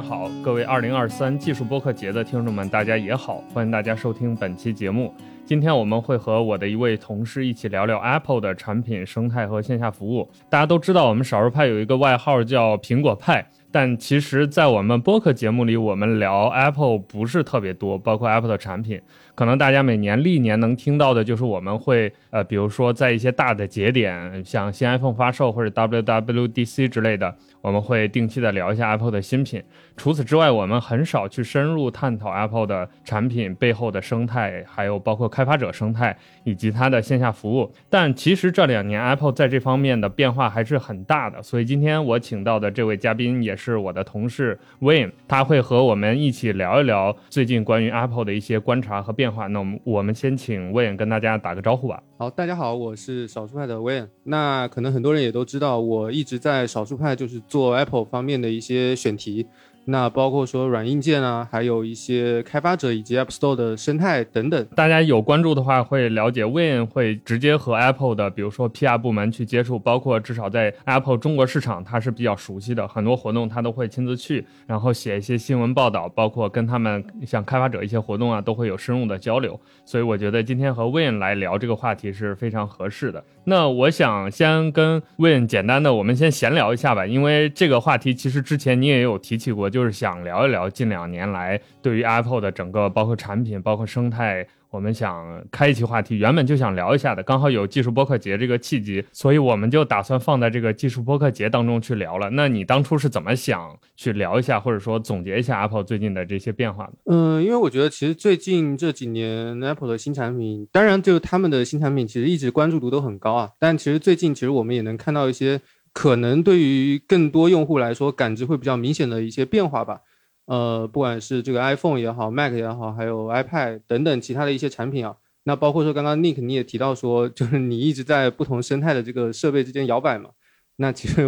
好；各位二零二三技术播客节的听众们，大家也好，欢迎大家收听本期节目。今天我们会和我的一位同事一起聊聊 Apple 的产品生态和线下服务。大家都知道，我们少数派有一个外号叫“苹果派”。但其实，在我们播客节目里，我们聊 Apple 不是特别多，包括 Apple 的产品，可能大家每年历年能听到的就是我们会，呃，比如说在一些大的节点，像新 iPhone 发售或者 WWDC 之类的，我们会定期的聊一下 Apple 的新品。除此之外，我们很少去深入探讨 Apple 的产品背后的生态，还有包括开发者生态以及它的线下服务。但其实这两年 Apple 在这方面的变化还是很大的，所以今天我请到的这位嘉宾也。是我的同事 Wayne，他会和我们一起聊一聊最近关于 Apple 的一些观察和变化。那我们我们先请 Wayne 跟大家打个招呼吧。好，大家好，我是少数派的 Wayne。那可能很多人也都知道，我一直在少数派就是做 Apple 方面的一些选题。那包括说软硬件啊，还有一些开发者以及 App Store 的生态等等。大家有关注的话，会了解 Win 会直接和 Apple 的，比如说 PR 部门去接触，包括至少在 Apple 中国市场，他是比较熟悉的，很多活动他都会亲自去，然后写一些新闻报道，包括跟他们像开发者一些活动啊，都会有深入的交流。所以我觉得今天和 Win 来聊这个话题是非常合适的。那我想先跟 Win 简单的，我们先闲聊一下吧，因为这个话题其实之前你也有提起过，就。是想聊一聊近两年来对于 Apple 的整个包括产品、包括生态，我们想开一期话题，原本就想聊一下的，刚好有技术播客节这个契机，所以我们就打算放在这个技术播客节当中去聊了。那你当初是怎么想去聊一下，或者说总结一下 Apple 最近的这些变化呢？嗯，因为我觉得其实最近这几年 Apple 的新产品，当然就他们的新产品其实一直关注度都很高啊，但其实最近其实我们也能看到一些。可能对于更多用户来说，感知会比较明显的一些变化吧。呃，不管是这个 iPhone 也好，Mac 也好，还有 iPad 等等其他的一些产品啊，那包括说刚刚 Nick 你也提到说，就是你一直在不同生态的这个设备之间摇摆嘛。那其实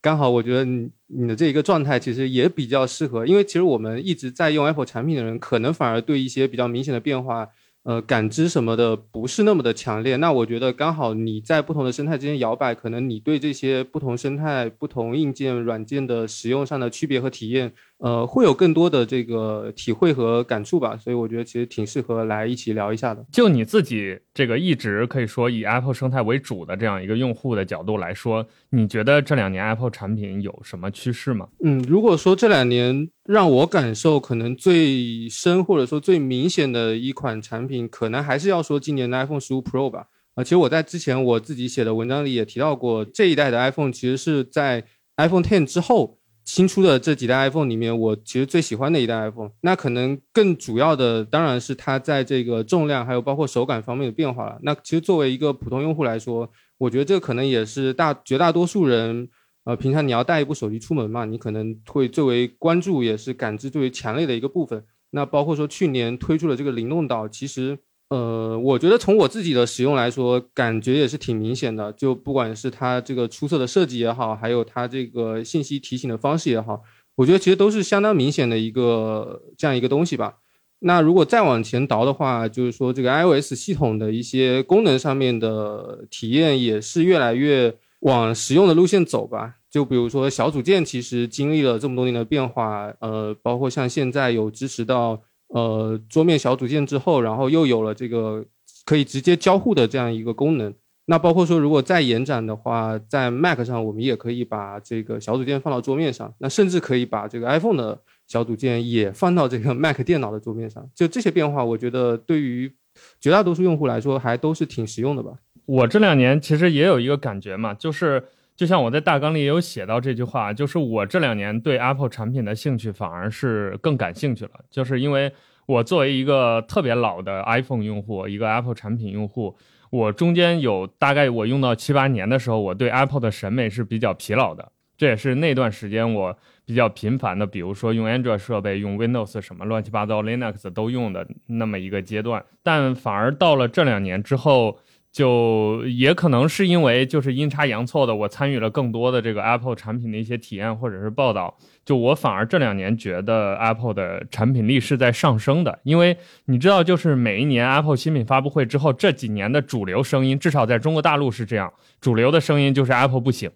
刚好，我觉得你你的这一个状态其实也比较适合，因为其实我们一直在用 Apple 产品的人，可能反而对一些比较明显的变化。呃，感知什么的不是那么的强烈，那我觉得刚好你在不同的生态之间摇摆，可能你对这些不同生态、不同硬件、软件的使用上的区别和体验。呃，会有更多的这个体会和感触吧，所以我觉得其实挺适合来一起聊一下的。就你自己这个一直可以说以 Apple 生态为主的这样一个用户的角度来说，你觉得这两年 Apple 产品有什么趋势吗？嗯，如果说这两年让我感受可能最深或者说最明显的一款产品，可能还是要说今年的 iPhone 十五 Pro 吧。啊，其实我在之前我自己写的文章里也提到过，这一代的 iPhone 其实是在 iPhone Ten 之后。新出的这几代 iPhone 里面，我其实最喜欢的一代 iPhone，那可能更主要的当然是它在这个重量还有包括手感方面的变化了。那其实作为一个普通用户来说，我觉得这可能也是大绝大多数人，呃，平常你要带一部手机出门嘛，你可能会最为关注也是感知最为强烈的一个部分。那包括说去年推出的这个灵动岛，其实。呃，我觉得从我自己的使用来说，感觉也是挺明显的。就不管是它这个出色的设计也好，还有它这个信息提醒的方式也好，我觉得其实都是相当明显的一个这样一个东西吧。那如果再往前倒的话，就是说这个 iOS 系统的一些功能上面的体验也是越来越往实用的路线走吧。就比如说小组件，其实经历了这么多年的变化，呃，包括像现在有支持到。呃，桌面小组件之后，然后又有了这个可以直接交互的这样一个功能。那包括说，如果再延展的话，在 Mac 上，我们也可以把这个小组件放到桌面上。那甚至可以把这个 iPhone 的小组件也放到这个 Mac 电脑的桌面上。就这些变化，我觉得对于绝大多数用户来说，还都是挺实用的吧。我这两年其实也有一个感觉嘛，就是。就像我在大纲里也有写到这句话，就是我这两年对 Apple 产品的兴趣反而是更感兴趣了，就是因为我作为一个特别老的 iPhone 用户，一个 Apple 产品用户，我中间有大概我用到七八年的时候，我对 Apple 的审美是比较疲劳的，这也是那段时间我比较频繁的，比如说用 Android 设备、用 Windows 什么乱七八糟 Linux 都用的那么一个阶段，但反而到了这两年之后。就也可能是因为就是阴差阳错的，我参与了更多的这个 Apple 产品的一些体验或者是报道，就我反而这两年觉得 Apple 的产品力是在上升的，因为你知道，就是每一年 Apple 新品发布会之后，这几年的主流声音，至少在中国大陆是这样，主流的声音就是 Apple 不行。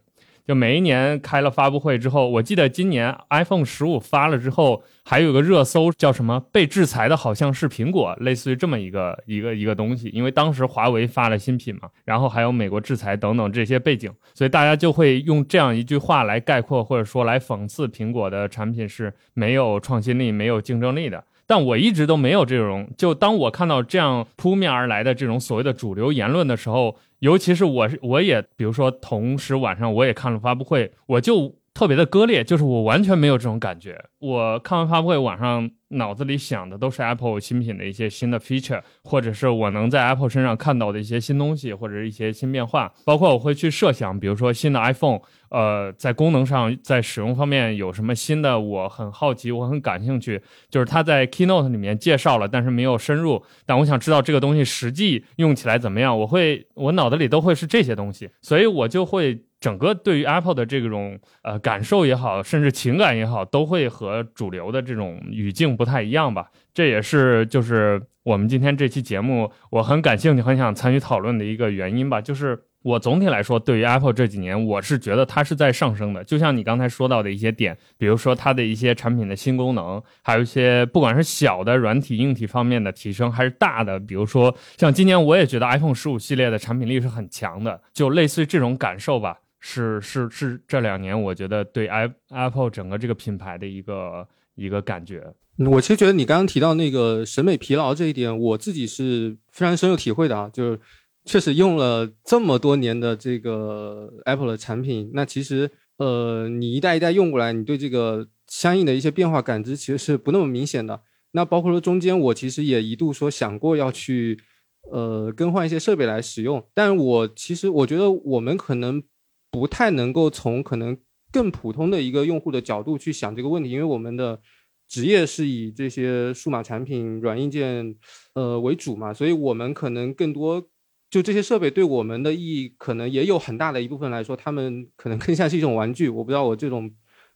就每一年开了发布会之后，我记得今年 iPhone 十五发了之后，还有个热搜叫什么“被制裁的好像是苹果”，类似于这么一个一个一个东西。因为当时华为发了新品嘛，然后还有美国制裁等等这些背景，所以大家就会用这样一句话来概括或者说来讽刺苹果的产品是没有创新力、没有竞争力的。但我一直都没有这种，就当我看到这样扑面而来的这种所谓的主流言论的时候，尤其是我是，我也比如说同时晚上我也看了发布会，我就特别的割裂，就是我完全没有这种感觉。我看完发布会晚上。脑子里想的都是 Apple 新品的一些新的 feature，或者是我能在 Apple 身上看到的一些新东西，或者是一些新变化。包括我会去设想，比如说新的 iPhone，呃，在功能上，在使用方面有什么新的，我很好奇，我很感兴趣。就是他在 Keynote 里面介绍了，但是没有深入。但我想知道这个东西实际用起来怎么样。我会，我脑子里都会是这些东西，所以我就会整个对于 Apple 的这种呃感受也好，甚至情感也好，都会和主流的这种语境。不太一样吧，这也是就是我们今天这期节目我很感兴趣、很想参与讨论的一个原因吧。就是我总体来说，对于 Apple 这几年，我是觉得它是在上升的。就像你刚才说到的一些点，比如说它的一些产品的新功能，还有一些不管是小的软体、硬体方面的提升，还是大的，比如说像今年我也觉得 iPhone 十五系列的产品力是很强的，就类似于这种感受吧。是是是，这两年我觉得对 i Apple 整个这个品牌的一个一个感觉。我其实觉得你刚刚提到那个审美疲劳这一点，我自己是非常深有体会的啊。就是确实用了这么多年的这个 Apple 的产品，那其实呃，你一代一代用过来，你对这个相应的一些变化感知其实是不那么明显的。那包括说中间，我其实也一度说想过要去呃更换一些设备来使用，但我其实我觉得我们可能不太能够从可能更普通的一个用户的角度去想这个问题，因为我们的。职业是以这些数码产品、软硬件，呃为主嘛，所以我们可能更多就这些设备对我们的意义，可能也有很大的一部分来说，他们可能更像是一种玩具。我不知道我这种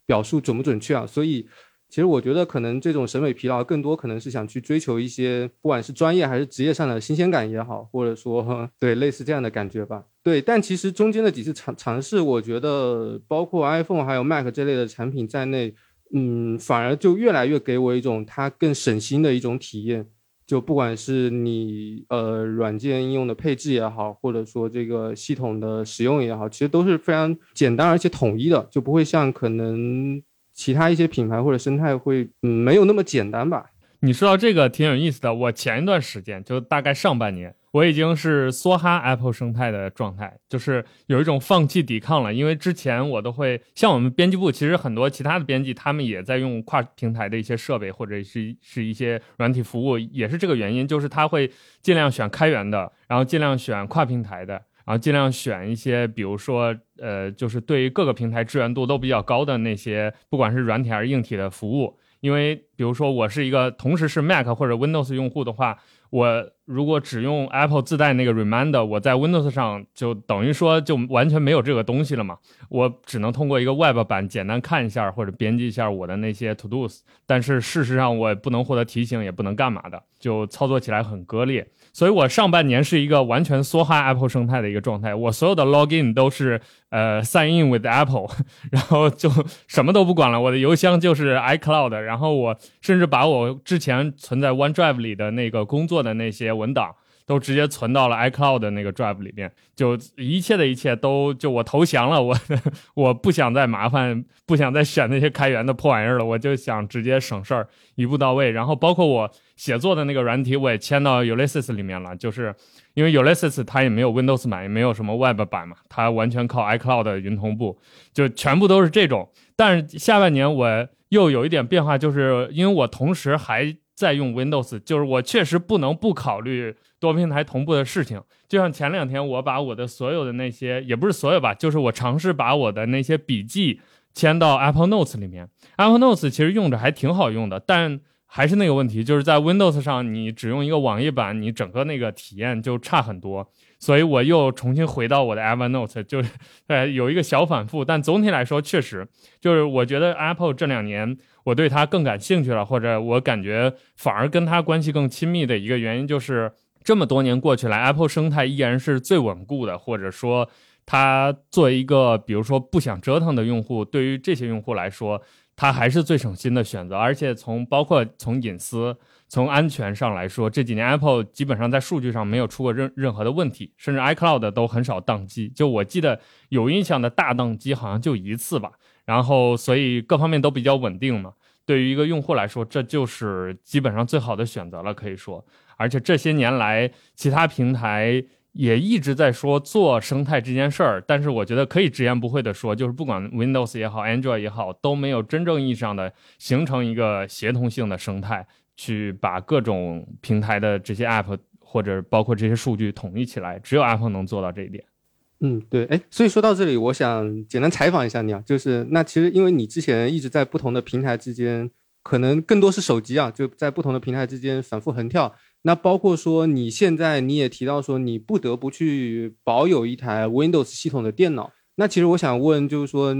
表述准不准确啊。所以，其实我觉得可能这种审美疲劳，更多可能是想去追求一些，不管是专业还是职业上的新鲜感也好，或者说对类似这样的感觉吧。对，但其实中间的几次尝尝试，我觉得包括 iPhone 还有 Mac 这类的产品在内。嗯，反而就越来越给我一种它更省心的一种体验。就不管是你呃软件应用的配置也好，或者说这个系统的使用也好，其实都是非常简单而且统一的，就不会像可能其他一些品牌或者生态会没有那么简单吧。你说到这个挺有意思的，我前一段时间就大概上半年。我已经是梭哈 Apple 生态的状态，就是有一种放弃抵抗了。因为之前我都会像我们编辑部，其实很多其他的编辑他们也在用跨平台的一些设备，或者是是一些软体服务，也是这个原因，就是他会尽量选开源的，然后尽量选跨平台的，然后尽量选一些，比如说呃，就是对于各个平台支援度都比较高的那些，不管是软体还是硬体的服务。因为比如说我是一个同时是 Mac 或者 Windows 用户的话。我如果只用 Apple 自带那个 Reminder，我在 Windows 上就等于说就完全没有这个东西了嘛。我只能通过一个 Web 版简单看一下或者编辑一下我的那些 To Dos，但是事实上我不能获得提醒，也不能干嘛的，就操作起来很割裂。所以我上半年是一个完全梭哈 Apple 生态的一个状态，我所有的 Login 都是呃 Sign in with Apple，然后就什么都不管了，我的邮箱就是 iCloud，然后我甚至把我之前存在 OneDrive 里的那个工作的那些文档。都直接存到了 iCloud 的那个 Drive 里面，就一切的一切都就我投降了，我我不想再麻烦，不想再选那些开源的破玩意儿了，我就想直接省事儿，一步到位。然后包括我写作的那个软体，我也迁到 Ulysses 里面了，就是因为 Ulysses 它也没有 Windows 版，也没有什么 Web 版嘛，它完全靠 iCloud 的云同步，就全部都是这种。但是下半年我又有一点变化，就是因为我同时还再用 Windows，就是我确实不能不考虑。多平台同步的事情，就像前两天我把我的所有的那些，也不是所有吧，就是我尝试把我的那些笔记迁到 Apple Notes 里面。Apple Notes 其实用着还挺好用的，但还是那个问题，就是在 Windows 上你只用一个网页版，你整个那个体验就差很多。所以我又重新回到我的 Evernote，就是呃有一个小反复，但总体来说确实就是我觉得 Apple 这两年我对它更感兴趣了，或者我感觉反而跟它关系更亲密的一个原因就是。这么多年过去了，Apple 生态依然是最稳固的，或者说它作为一个比如说不想折腾的用户，对于这些用户来说，它还是最省心的选择。而且从包括从隐私、从安全上来说，这几年 Apple 基本上在数据上没有出过任任何的问题，甚至 iCloud 都很少宕机。就我记得有印象的大宕机好像就一次吧。然后所以各方面都比较稳定嘛。对于一个用户来说，这就是基本上最好的选择了，可以说。而且这些年来，其他平台也一直在说做生态这件事儿，但是我觉得可以直言不讳的说，就是不管 Windows 也好，Android 也好，都没有真正意义上的形成一个协同性的生态，去把各种平台的这些 App 或者包括这些数据统一起来，只有 Apple 能做到这一点。嗯，对，哎，所以说到这里，我想简单采访一下你啊，就是那其实因为你之前一直在不同的平台之间，可能更多是手机啊，就在不同的平台之间反复横跳。那包括说你现在你也提到说你不得不去保有一台 Windows 系统的电脑。那其实我想问，就是说，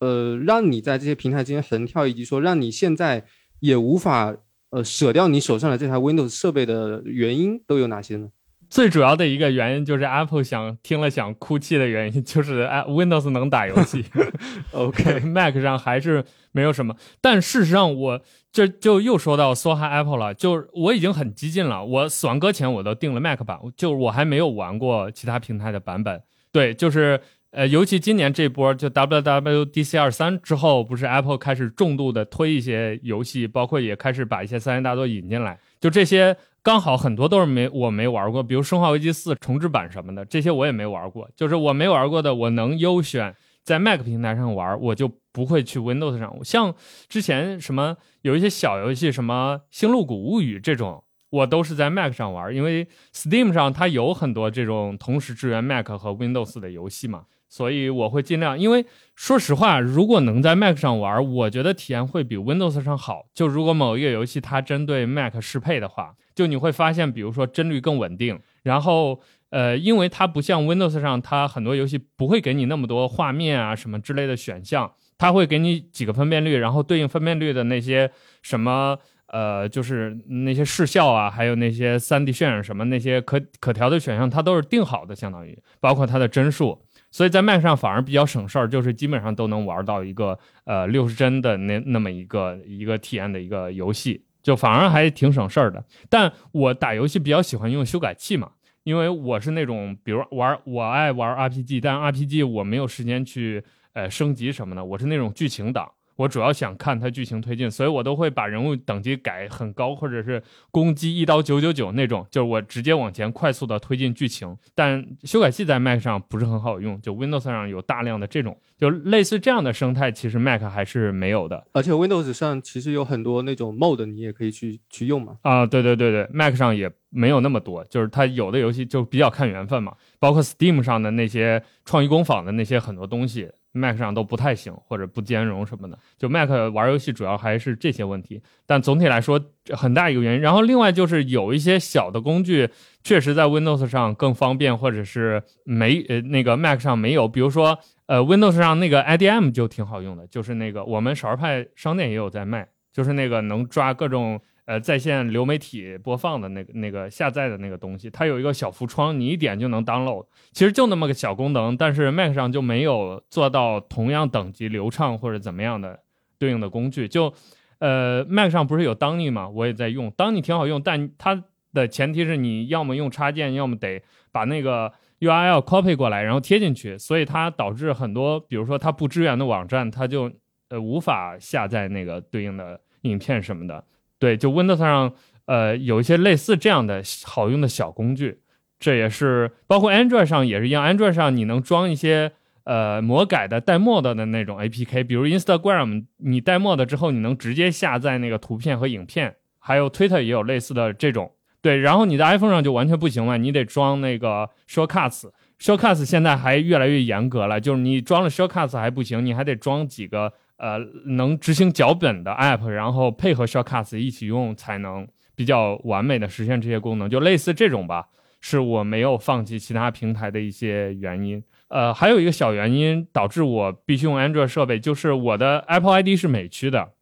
呃，让你在这些平台之间横跳，以及说让你现在也无法呃舍掉你手上的这台 Windows 设备的原因都有哪些呢？最主要的一个原因就是 Apple 想听了想哭泣的原因，就是 Windows 能打游戏。OK，Mac 上还是没有什么。但事实上，我这就又说到梭哈 Apple 了，就我已经很激进了。我死亡搁浅我都定了 Mac 版，就我还没有玩过其他平台的版本。对，就是呃，尤其今年这波就 WWDC 二三之后，不是 Apple 开始重度的推一些游戏，包括也开始把一些三 A 大作引进来，就这些。刚好很多都是没我没玩过，比如《生化危机四》重置版什么的，这些我也没玩过。就是我没玩过的，我能优选在 Mac 平台上玩，我就不会去 Windows 上。像之前什么有一些小游戏，什么《星露谷物语》这种，我都是在 Mac 上玩，因为 Steam 上它有很多这种同时支援 Mac 和 Windows 的游戏嘛。所以我会尽量，因为说实话，如果能在 Mac 上玩，我觉得体验会比 Windows 上好。就如果某一个游戏它针对 Mac 适配的话，就你会发现，比如说帧率更稳定，然后呃，因为它不像 Windows 上，它很多游戏不会给你那么多画面啊什么之类的选项，它会给你几个分辨率，然后对应分辨率的那些什么呃，就是那些视效啊，还有那些 3D 渲染什么那些可可调的选项，它都是定好的，相当于包括它的帧数。所以在 Mac 上反而比较省事儿，就是基本上都能玩到一个呃六十帧的那那么一个一个体验的一个游戏，就反而还挺省事儿的。但我打游戏比较喜欢用修改器嘛，因为我是那种比如玩我爱玩 RPG，但 RPG 我没有时间去呃升级什么的，我是那种剧情党。我主要想看它剧情推进，所以我都会把人物等级改很高，或者是攻击一刀九九九那种，就是我直接往前快速的推进剧情。但修改器在 Mac 上不是很好用，就 Windows 上有大量的这种，就类似这样的生态，其实 Mac 还是没有的。而且 Windows 上其实有很多那种 Mode，你也可以去去用嘛。啊，对对对对，Mac 上也没有那么多，就是它有的游戏就比较看缘分嘛，包括 Steam 上的那些创意工坊的那些很多东西。Mac 上都不太行，或者不兼容什么的。就 Mac 玩游戏主要还是这些问题，但总体来说很大一个原因。然后另外就是有一些小的工具确实在 Windows 上更方便，或者是没呃那个 Mac 上没有。比如说呃 Windows 上那个 IDM 就挺好用的，就是那个我们少儿派商店也有在卖，就是那个能抓各种。呃，在线流媒体播放的那个、那个下载的那个东西，它有一个小浮窗，你一点就能 download。其实就那么个小功能，但是 Mac 上就没有做到同样等级流畅或者怎么样的对应的工具。就，呃，Mac 上不是有 Downy 吗？我也在用，Downy 挺好用，但它的前提是你要么用插件，要么得把那个 URL copy 过来，然后贴进去。所以它导致很多，比如说它不支援的网站，它就呃无法下载那个对应的影片什么的。对，就 Windows 上，呃，有一些类似这样的好用的小工具，这也是包括 Android 上也是一样。Android 上你能装一些呃魔改的带 mod 的那种 APK，比如 Instagram，你带 mod 之后，你能直接下载那个图片和影片。还有 Twitter 也有类似的这种。对，然后你在 iPhone 上就完全不行了，你得装那个 Shortcuts。Shortcuts 现在还越来越严格了，就是你装了 Shortcuts 还不行，你还得装几个。呃，能执行脚本的 App，然后配合 Shortcuts 一起用，才能比较完美的实现这些功能，就类似这种吧，是我没有放弃其他平台的一些原因。呃，还有一个小原因导致我必须用 Android 设备，就是我的 Apple ID 是美区的，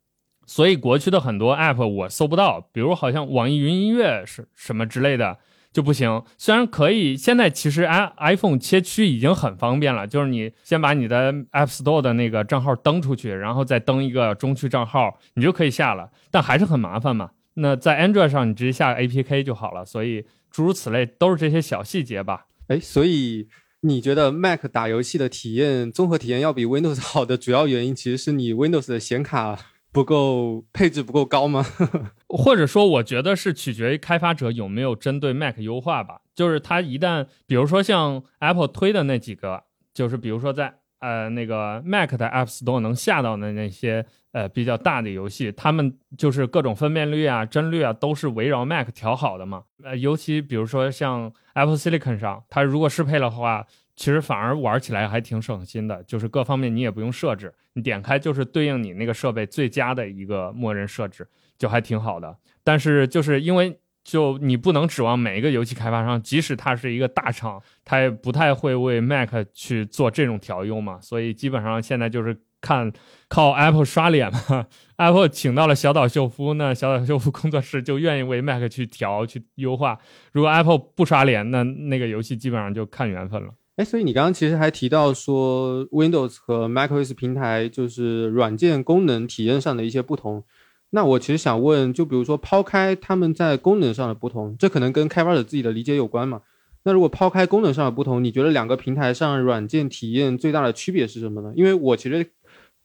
所以国区的很多 App 我搜不到，比如好像网易云音乐是什么之类的，就不行。虽然可以，现在其实 i iPhone 切区已经很方便了，就是你先把你的 App Store 的那个账号登出去，然后再登一个中区账号，你就可以下了。但还是很麻烦嘛。那在 Android 上，你直接下 APK 就好了。所以诸如此类，都是这些小细节吧。哎，所以你觉得 Mac 打游戏的体验综合体验要比 Windows 好的主要原因，其实是你 Windows 的显卡不够配置不够高吗？或者说，我觉得是取决于开发者有没有针对 Mac 优化吧。就是它一旦，比如说像 Apple 推的那几个，就是比如说在呃那个 Mac 的 App Store 能下到的那些呃比较大的游戏，他们就是各种分辨率啊、帧率啊都是围绕 Mac 调好的嘛。呃，尤其比如说像 Apple Silicon 上，它如果适配的话。其实反而玩起来还挺省心的，就是各方面你也不用设置，你点开就是对应你那个设备最佳的一个默认设置，就还挺好的。但是就是因为就你不能指望每一个游戏开发商，即使它是一个大厂，它也不太会为 Mac 去做这种调优嘛，所以基本上现在就是看靠 Apple 刷脸嘛。Apple 请到了小岛秀夫，那小岛秀夫工作室就愿意为 Mac 去调去优化。如果 Apple 不刷脸，那那个游戏基本上就看缘分了。哎，所以你刚刚其实还提到说，Windows 和 macOS 平台就是软件功能体验上的一些不同。那我其实想问，就比如说抛开他们在功能上的不同，这可能跟开发者自己的理解有关嘛？那如果抛开功能上的不同，你觉得两个平台上软件体验最大的区别是什么呢？因为我其实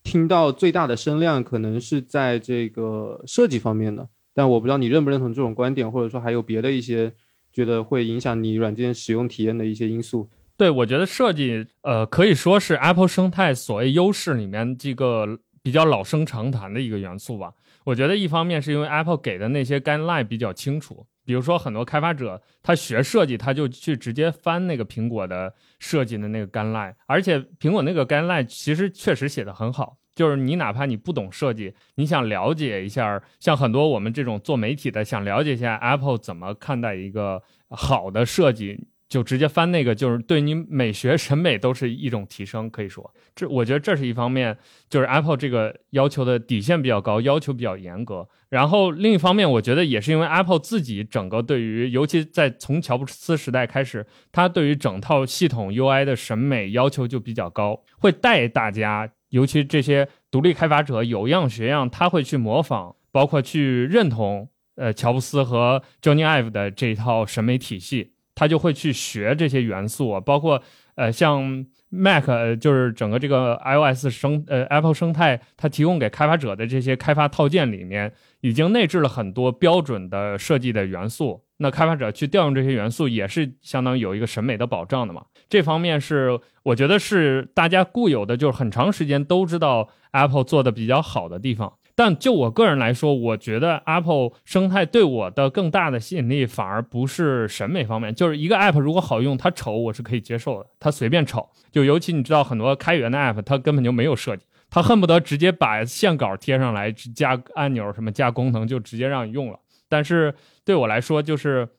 听到最大的声量可能是在这个设计方面的，但我不知道你认不认同这种观点，或者说还有别的一些觉得会影响你软件使用体验的一些因素。对，我觉得设计，呃，可以说是 Apple 生态所谓优势里面这个比较老生常谈的一个元素吧。我觉得一方面是因为 Apple 给的那些 guideline 比较清楚，比如说很多开发者他学设计，他就去直接翻那个苹果的设计的那个 guideline，而且苹果那个 guideline 其实确实写的很好，就是你哪怕你不懂设计，你想了解一下，像很多我们这种做媒体的想了解一下 Apple 怎么看待一个好的设计。就直接翻那个，就是对你美学审美都是一种提升，可以说，这我觉得这是一方面，就是 Apple 这个要求的底线比较高，要求比较严格。然后另一方面，我觉得也是因为 Apple 自己整个对于，尤其在从乔布斯时代开始，他对于整套系统 UI 的审美要求就比较高，会带大家，尤其这些独立开发者有样学样，他会去模仿，包括去认同，呃，乔布斯和 Johnny Ive 的这一套审美体系。他就会去学这些元素，包括呃，像 Mac，就是整个这个 iOS 生呃 Apple 生态，它提供给开发者的这些开发套件里面，已经内置了很多标准的设计的元素。那开发者去调用这些元素，也是相当于有一个审美的保障的嘛。这方面是我觉得是大家固有的，就是很长时间都知道 Apple 做的比较好的地方。但就我个人来说，我觉得 Apple 生态对我的更大的吸引力，反而不是审美方面。就是一个 App 如果好用，它丑我是可以接受的，它随便丑。就尤其你知道，很多开源的 App，它根本就没有设计，它恨不得直接把线稿贴上来，加按钮什么加功能就直接让你用了。但是对我来说，就是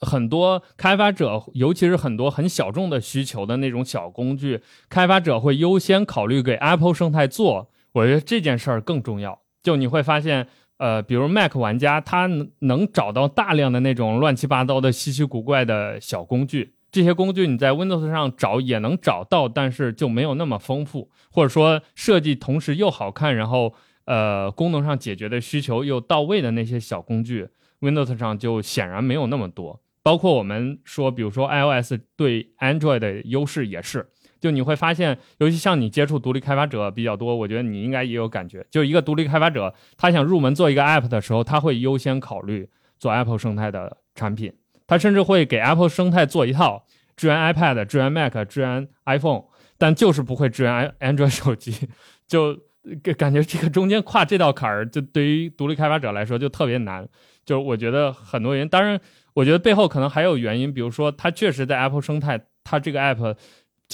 很多开发者，尤其是很多很小众的需求的那种小工具，开发者会优先考虑给 Apple 生态做。我觉得这件事儿更重要。就你会发现，呃，比如 Mac 玩家，他能能找到大量的那种乱七八糟的稀奇古怪的小工具，这些工具你在 Windows 上找也能找到，但是就没有那么丰富，或者说设计同时又好看，然后呃功能上解决的需求又到位的那些小工具，Windows 上就显然没有那么多。包括我们说，比如说 iOS 对 Android 的优势也是。就你会发现，尤其像你接触独立开发者比较多，我觉得你应该也有感觉。就一个独立开发者，他想入门做一个 App 的时候，他会优先考虑做 Apple 生态的产品，他甚至会给 Apple 生态做一套支援 iPad、支援 Mac、支援 iPhone，但就是不会支援 Android 手机。就感觉这个中间跨这道坎儿，就对于独立开发者来说就特别难。就我觉得很多原因，当然，我觉得背后可能还有原因，比如说他确实在 Apple 生态，他这个 App。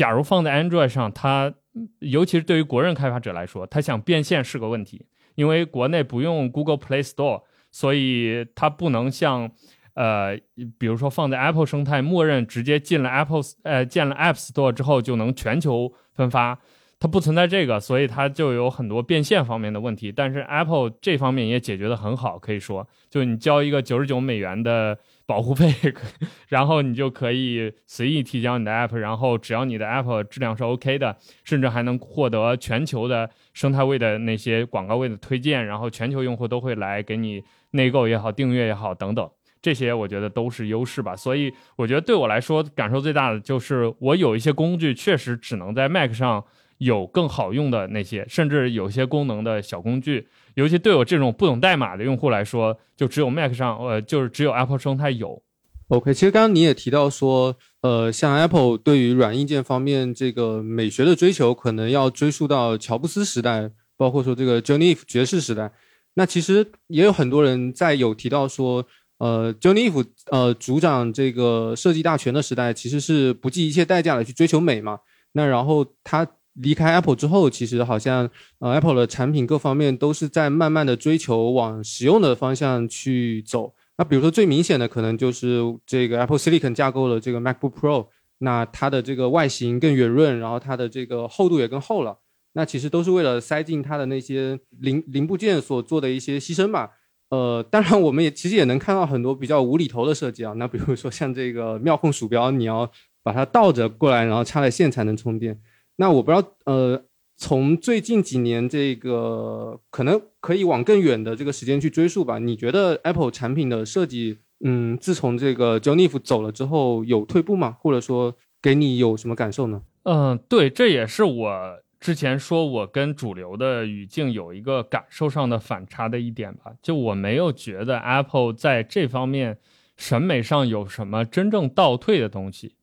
假如放在 Android 上，它尤其是对于国人开发者来说，他想变现是个问题，因为国内不用 Google Play Store，所以它不能像，呃，比如说放在 Apple 生态，默认直接进了 Apple，呃，建了 App Store 之后就能全球分发。它不存在这个，所以它就有很多变现方面的问题。但是 Apple 这方面也解决的很好，可以说，就你交一个九十九美元的保护费，然后你就可以随意提交你的 App，然后只要你的 App 质量是 OK 的，甚至还能获得全球的生态位的那些广告位的推荐，然后全球用户都会来给你内购也好，订阅也好等等。这些我觉得都是优势吧，所以我觉得对我来说感受最大的就是我有一些工具确实只能在 Mac 上有更好用的那些，甚至有些功能的小工具，尤其对我这种不懂代码的用户来说，就只有 Mac 上，呃，就是只有 Apple 生态有。OK，其实刚刚你也提到说，呃，像 Apple 对于软硬件方面这个美学的追求，可能要追溯到乔布斯时代，包括说这个 Johnny Ive 爵士时代。那其实也有很多人在有提到说。呃，Johnny Ive 呃主掌这个设计大权的时代，其实是不计一切代价的去追求美嘛。那然后他离开 Apple 之后，其实好像呃 Apple 的产品各方面都是在慢慢的追求往实用的方向去走。那比如说最明显的可能就是这个 Apple Silicon 架构的这个 MacBook Pro，那它的这个外形更圆润，然后它的这个厚度也更厚了。那其实都是为了塞进它的那些零零部件所做的一些牺牲吧。呃，当然，我们也其实也能看到很多比较无厘头的设计啊。那比如说像这个妙控鼠标，你要把它倒着过来，然后插在线才能充电。那我不知道，呃，从最近几年这个可能可以往更远的这个时间去追溯吧。你觉得 Apple 产品的设计，嗯，自从这个 Johnny Ive 走了之后有退步吗？或者说给你有什么感受呢？嗯，对，这也是我。之前说我跟主流的语境有一个感受上的反差的一点吧，就我没有觉得 Apple 在这方面审美上有什么真正倒退的东西，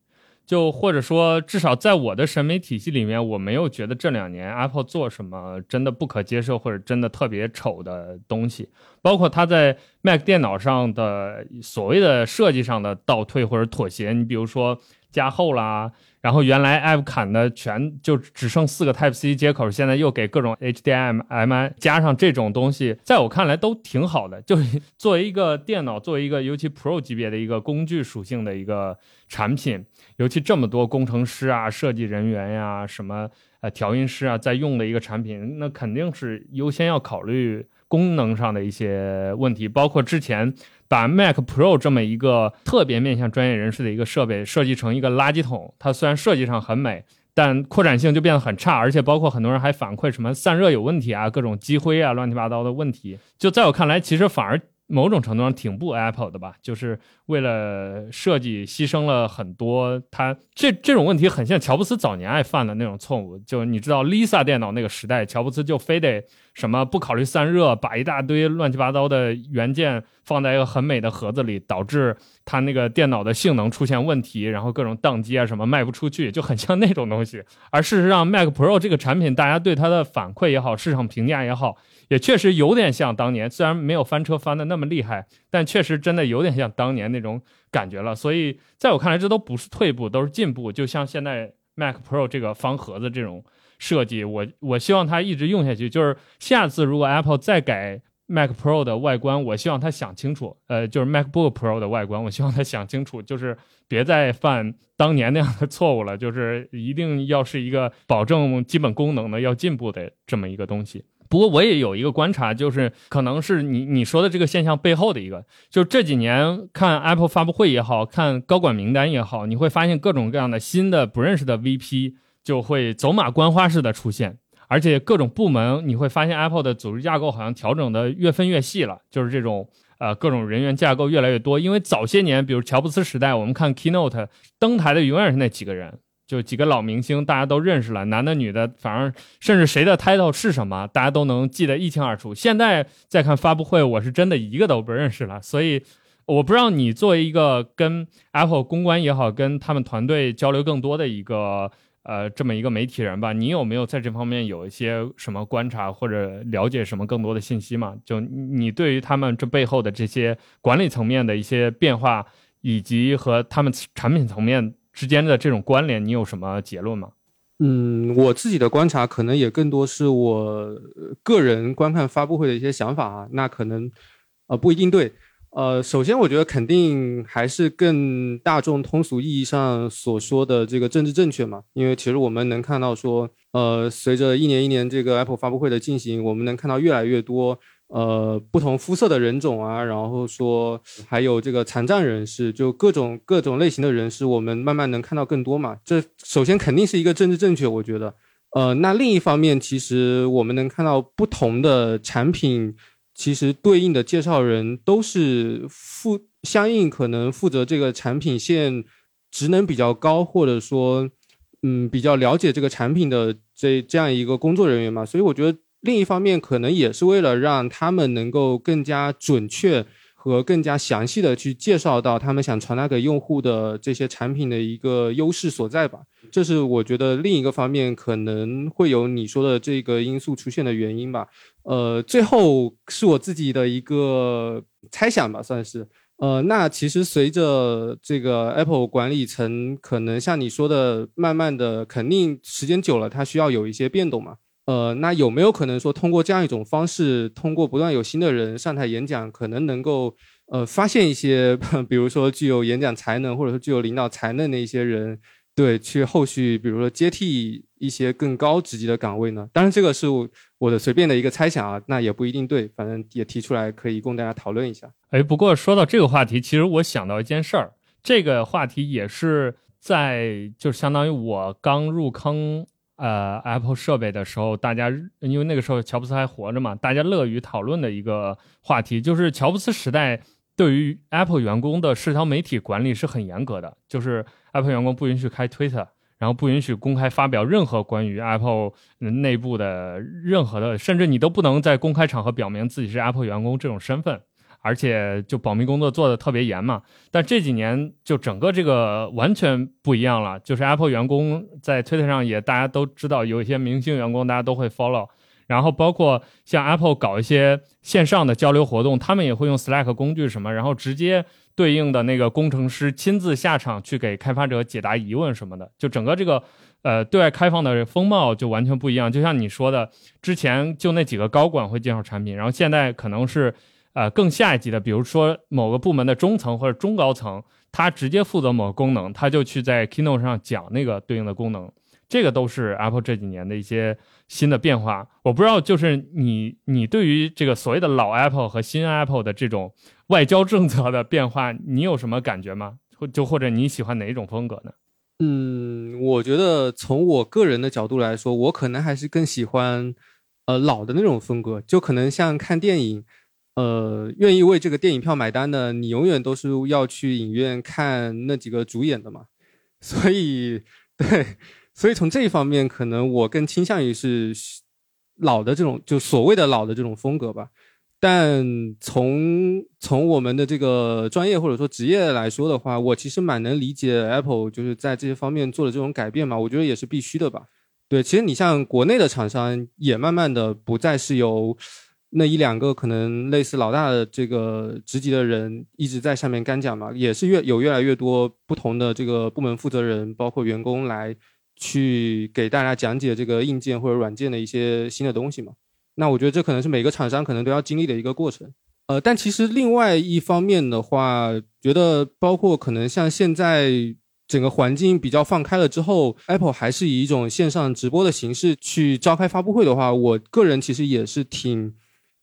就或者说至少在我的审美体系里面，我没有觉得这两年 Apple 做什么真的不可接受或者真的特别丑的东西，包括它在 Mac 电脑上的所谓的设计上的倒退或者妥协，你比如说加厚啦。然后原来 App 砍的全就只剩四个 Type C 接口，现在又给各种 HDMI 加上这种东西，在我看来都挺好的。就 作为一个电脑，作为一个尤其 Pro 级别的一个工具属性的一个产品，尤其这么多工程师啊、设计人员呀、什么呃调音师啊在用的一个产品，那肯定是优先要考虑功能上的一些问题，包括之前。把 Mac Pro 这么一个特别面向专业人士的一个设备设计成一个垃圾桶，它虽然设计上很美，但扩展性就变得很差，而且包括很多人还反馈什么散热有问题啊，各种积灰啊，乱七八糟的问题。就在我看来，其实反而某种程度上挺不 Apple 的吧，就是为了设计牺牲了很多。它这这种问题很像乔布斯早年爱犯的那种错误，就你知道 Lisa 电脑那个时代，乔布斯就非得。什么不考虑散热，把一大堆乱七八糟的元件放在一个很美的盒子里，导致它那个电脑的性能出现问题，然后各种宕机啊什么卖不出去，就很像那种东西。而事实上，Mac Pro 这个产品，大家对它的反馈也好，市场评价也好，也确实有点像当年，虽然没有翻车翻的那么厉害，但确实真的有点像当年那种感觉了。所以在我看来，这都不是退步，都是进步。就像现在 Mac Pro 这个方盒子这种。设计我我希望它一直用下去。就是下次如果 Apple 再改 Mac Pro 的外观，我希望他想清楚。呃，就是 MacBook Pro 的外观，我希望他想清楚，就是别再犯当年那样的错误了。就是一定要是一个保证基本功能的、要进步的这么一个东西。不过我也有一个观察，就是可能是你你说的这个现象背后的一个，就这几年看 Apple 发布会也好看高管名单也好，你会发现各种各样的新的不认识的 VP。就会走马观花式的出现，而且各种部门你会发现 Apple 的组织架构好像调整的越分越细了，就是这种呃各种人员架构越来越多。因为早些年，比如乔布斯时代，我们看 Keynote 登台的永远是那几个人，就几个老明星，大家都认识了，男的女的，反正甚至谁的 title 是什么，大家都能记得一清二楚。现在再看发布会，我是真的一个都不认识了。所以我不知道你作为一个跟 Apple 公关也好，跟他们团队交流更多的一个。呃，这么一个媒体人吧，你有没有在这方面有一些什么观察或者了解什么更多的信息吗？就你对于他们这背后的这些管理层面的一些变化，以及和他们产品层面之间的这种关联，你有什么结论吗？嗯，我自己的观察可能也更多是我个人观看发布会的一些想法啊，那可能呃不一定对。呃，首先我觉得肯定还是更大众通俗意义上所说的这个政治正确嘛，因为其实我们能看到说，呃，随着一年一年这个 Apple 发布会的进行，我们能看到越来越多呃不同肤色的人种啊，然后说还有这个残障人士，就各种各种类型的人士，我们慢慢能看到更多嘛。这首先肯定是一个政治正确，我觉得。呃，那另一方面，其实我们能看到不同的产品，其实对应的介绍人都是负相应可能负责这个产品线职能比较高，或者说。嗯，比较了解这个产品的这这样一个工作人员嘛，所以我觉得另一方面可能也是为了让他们能够更加准确和更加详细的去介绍到他们想传达给用户的这些产品的一个优势所在吧。这是我觉得另一个方面可能会有你说的这个因素出现的原因吧。呃，最后是我自己的一个猜想吧，算是。呃，那其实随着这个 Apple 管理层可能像你说的，慢慢的肯定时间久了，它需要有一些变动嘛。呃，那有没有可能说通过这样一种方式，通过不断有新的人上台演讲，可能能够呃发现一些，比如说具有演讲才能或者说具有领导才能的一些人？对，去后续比如说接替一些更高职级的岗位呢？当然，这个是我的随便的一个猜想啊，那也不一定对，反正也提出来可以供大家讨论一下。哎，不过说到这个话题，其实我想到一件事儿，这个话题也是在就相当于我刚入坑呃 Apple 设备的时候，大家因为那个时候乔布斯还活着嘛，大家乐于讨论的一个话题，就是乔布斯时代。对于 Apple 员工的社交媒体管理是很严格的，就是 Apple 员工不允许开 Twitter，然后不允许公开发表任何关于 Apple 内部的任何的，甚至你都不能在公开场合表明自己是 Apple 员工这种身份，而且就保密工作做的特别严嘛。但这几年就整个这个完全不一样了，就是 Apple 员工在 Twitter 上也大家都知道，有一些明星员工大家都会 follow。然后包括像 Apple 搞一些线上的交流活动，他们也会用 Slack 工具什么，然后直接对应的那个工程师亲自下场去给开发者解答疑问什么的，就整个这个呃对外开放的风貌就完全不一样。就像你说的，之前就那几个高管会介绍产品，然后现在可能是呃更下一级的，比如说某个部门的中层或者中高层，他直接负责某个功能，他就去在 Keynote 上讲那个对应的功能。这个都是 Apple 这几年的一些新的变化，我不知道，就是你你对于这个所谓的老 Apple 和新 Apple 的这种外交政策的变化，你有什么感觉吗？或就或者你喜欢哪一种风格呢？嗯，我觉得从我个人的角度来说，我可能还是更喜欢呃老的那种风格，就可能像看电影，呃，愿意为这个电影票买单的，你永远都是要去影院看那几个主演的嘛，所以对。所以从这一方面，可能我更倾向于是老的这种，就所谓的老的这种风格吧。但从从我们的这个专业或者说职业来说的话，我其实蛮能理解 Apple 就是在这些方面做的这种改变嘛。我觉得也是必须的吧。对，其实你像国内的厂商也慢慢的不再是由那一两个可能类似老大的这个职级的人一直在上面干讲嘛，也是越有越来越多不同的这个部门负责人，包括员工来。去给大家讲解这个硬件或者软件的一些新的东西嘛？那我觉得这可能是每个厂商可能都要经历的一个过程。呃，但其实另外一方面的话，觉得包括可能像现在整个环境比较放开了之后，Apple 还是以一种线上直播的形式去召开发布会的话，我个人其实也是挺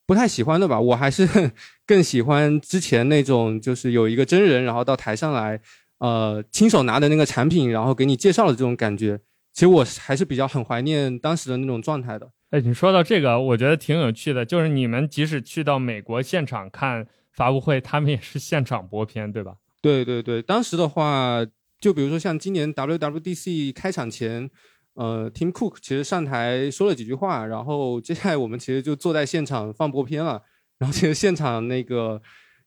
不太喜欢的吧。我还是 更喜欢之前那种，就是有一个真人，然后到台上来。呃，亲手拿的那个产品，然后给你介绍的这种感觉，其实我还是比较很怀念当时的那种状态的。哎，你说到这个，我觉得挺有趣的，就是你们即使去到美国现场看发布会，他们也是现场播片，对吧？对对对，当时的话，就比如说像今年 WWDC 开场前，呃，Tim Cook 其实上台说了几句话，然后接下来我们其实就坐在现场放播片了，然后其实现场那个。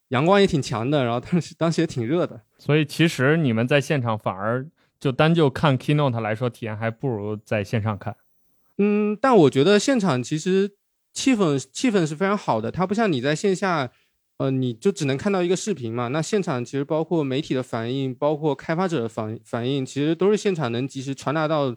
阳光也挺强的，然后当时当时也挺热的，所以其实你们在现场反而就单就看 keynote 来说，体验还不如在线上看。嗯，但我觉得现场其实气氛气氛是非常好的，它不像你在线下，呃，你就只能看到一个视频嘛。那现场其实包括媒体的反应，包括开发者的反反应，其实都是现场能及时传达到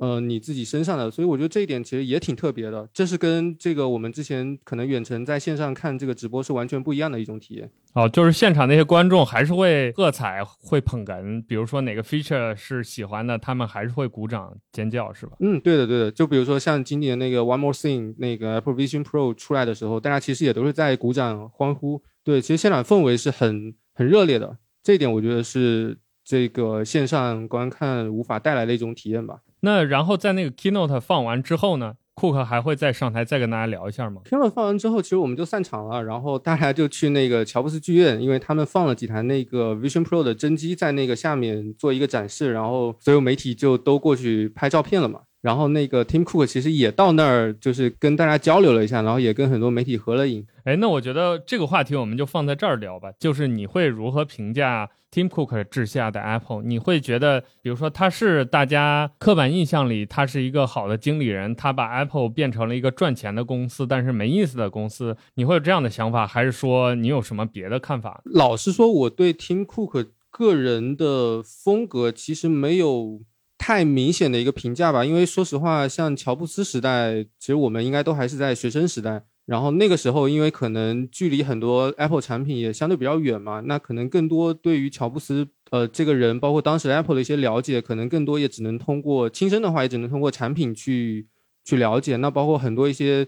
呃，你自己身上的，所以我觉得这一点其实也挺特别的。这是跟这个我们之前可能远程在线上看这个直播是完全不一样的一种体验。哦，就是现场那些观众还是会喝彩、会捧哏，比如说哪个 feature 是喜欢的，他们还是会鼓掌尖叫，是吧？嗯，对的，对的。就比如说像今年那个 One More Thing 那个 Apple Vision Pro 出来的时候，大家其实也都是在鼓掌欢呼。对，其实现场氛围是很很热烈的，这一点我觉得是这个线上观看无法带来的一种体验吧。那然后在那个 keynote 放完之后呢，库克还会再上台再跟大家聊一下吗？keynote 放完之后，其实我们就散场了，然后大家就去那个乔布斯剧院，因为他们放了几台那个 Vision Pro 的真机在那个下面做一个展示，然后所有媒体就都过去拍照片了嘛。然后那个 Tim Cook 其实也到那儿，就是跟大家交流了一下，然后也跟很多媒体合了影。哎，那我觉得这个话题我们就放在这儿聊吧。就是你会如何评价 Tim Cook 治下的 Apple？你会觉得，比如说他是大家刻板印象里他是一个好的经理人，他把 Apple 变成了一个赚钱的公司，但是没意思的公司，你会有这样的想法，还是说你有什么别的看法？老实说，我对 Tim Cook 个人的风格其实没有。太明显的一个评价吧，因为说实话，像乔布斯时代，其实我们应该都还是在学生时代。然后那个时候，因为可能距离很多 Apple 产品也相对比较远嘛，那可能更多对于乔布斯呃这个人，包括当时 Apple 的一些了解，可能更多也只能通过亲身的话，也只能通过产品去去了解。那包括很多一些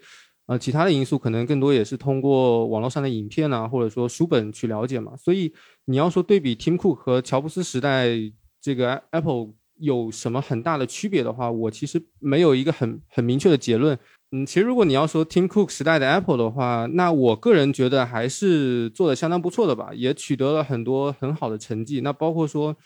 呃其他的因素，可能更多也是通过网络上的影片啊，或者说书本去了解嘛。所以你要说对比 Tim Cook 和乔布斯时代这个 Apple。有什么很大的区别的话，我其实没有一个很很明确的结论。嗯，其实如果你要说 Tim Cook 时代的 Apple 的话，那我个人觉得还是做的相当不错的吧，也取得了很多很好的成绩。那包括说，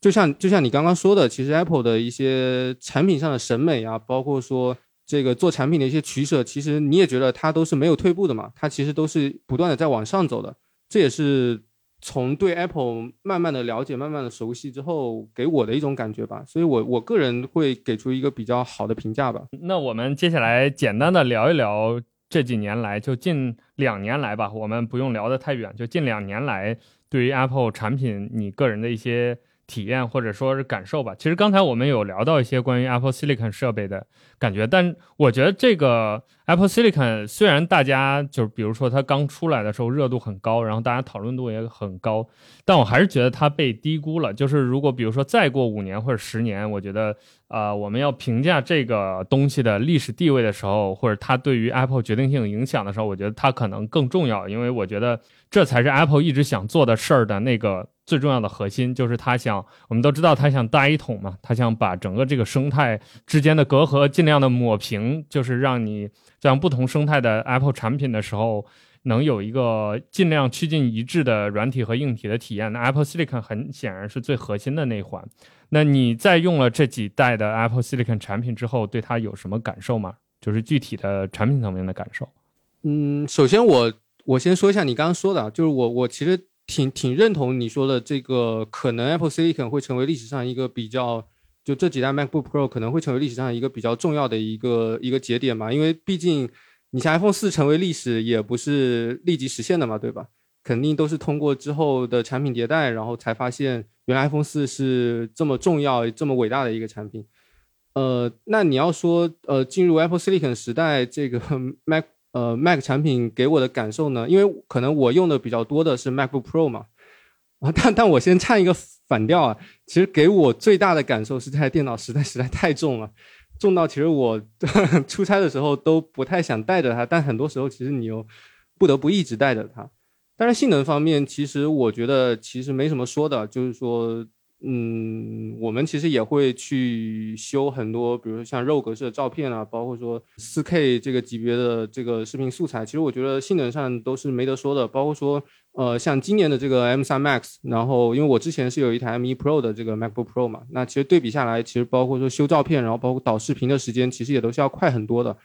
就像就像你刚刚说的，其实 Apple 的一些产品上的审美啊，包括说这个做产品的一些取舍，其实你也觉得它都是没有退步的嘛，它其实都是不断的在往上走的。这也是。从对 Apple 慢慢的了解、慢慢的熟悉之后，给我的一种感觉吧，所以我我个人会给出一个比较好的评价吧。那我们接下来简单的聊一聊这几年来，就近两年来吧，我们不用聊得太远，就近两年来对于 Apple 产品你个人的一些。体验或者说是感受吧。其实刚才我们有聊到一些关于 Apple Silicon 设备的感觉，但我觉得这个 Apple Silicon 虽然大家就是比如说它刚出来的时候热度很高，然后大家讨论度也很高，但我还是觉得它被低估了。就是如果比如说再过五年或者十年，我觉得呃我们要评价这个东西的历史地位的时候，或者它对于 Apple 决定性影响的时候，我觉得它可能更重要，因为我觉得这才是 Apple 一直想做的事儿的那个。最重要的核心就是他想，我们都知道他想大一统嘛，他想把整个这个生态之间的隔阂尽量的抹平，就是让你在用不同生态的 Apple 产品的时候，能有一个尽量趋近一致的软体和硬体的体验。那 Apple Silicon 很显然是最核心的那一环。那你在用了这几代的 Apple Silicon 产品之后，对它有什么感受吗？就是具体的产品层面的感受。嗯，首先我我先说一下你刚刚说的，就是我我其实。挺挺认同你说的这个，可能 Apple Silicon 会成为历史上一个比较，就这几代 MacBook Pro 可能会成为历史上一个比较重要的一个一个节点嘛，因为毕竟你像 iPhone 四成为历史也不是立即实现的嘛，对吧？肯定都是通过之后的产品迭代，然后才发现原来 iPhone 四是这么重要、这么伟大的一个产品。呃，那你要说呃进入 Apple Silicon 时代，这个 Mac。呃，Mac 产品给我的感受呢，因为可能我用的比较多的是 MacBook Pro 嘛，啊，但但我先唱一个反调啊，其实给我最大的感受是这台电脑实在实在太重了，重到其实我 出差的时候都不太想带着它，但很多时候其实你又不得不一直带着它。但是性能方面，其实我觉得其实没什么说的，就是说。嗯，我们其实也会去修很多，比如说像肉格式的照片啊，包括说四 K 这个级别的这个视频素材，其实我觉得性能上都是没得说的。包括说，呃，像今年的这个 M3 Max，然后因为我之前是有一台 M1 Pro 的这个 MacBook Pro 嘛，那其实对比下来，其实包括说修照片，然后包括导视频的时间，其实也都是要快很多的。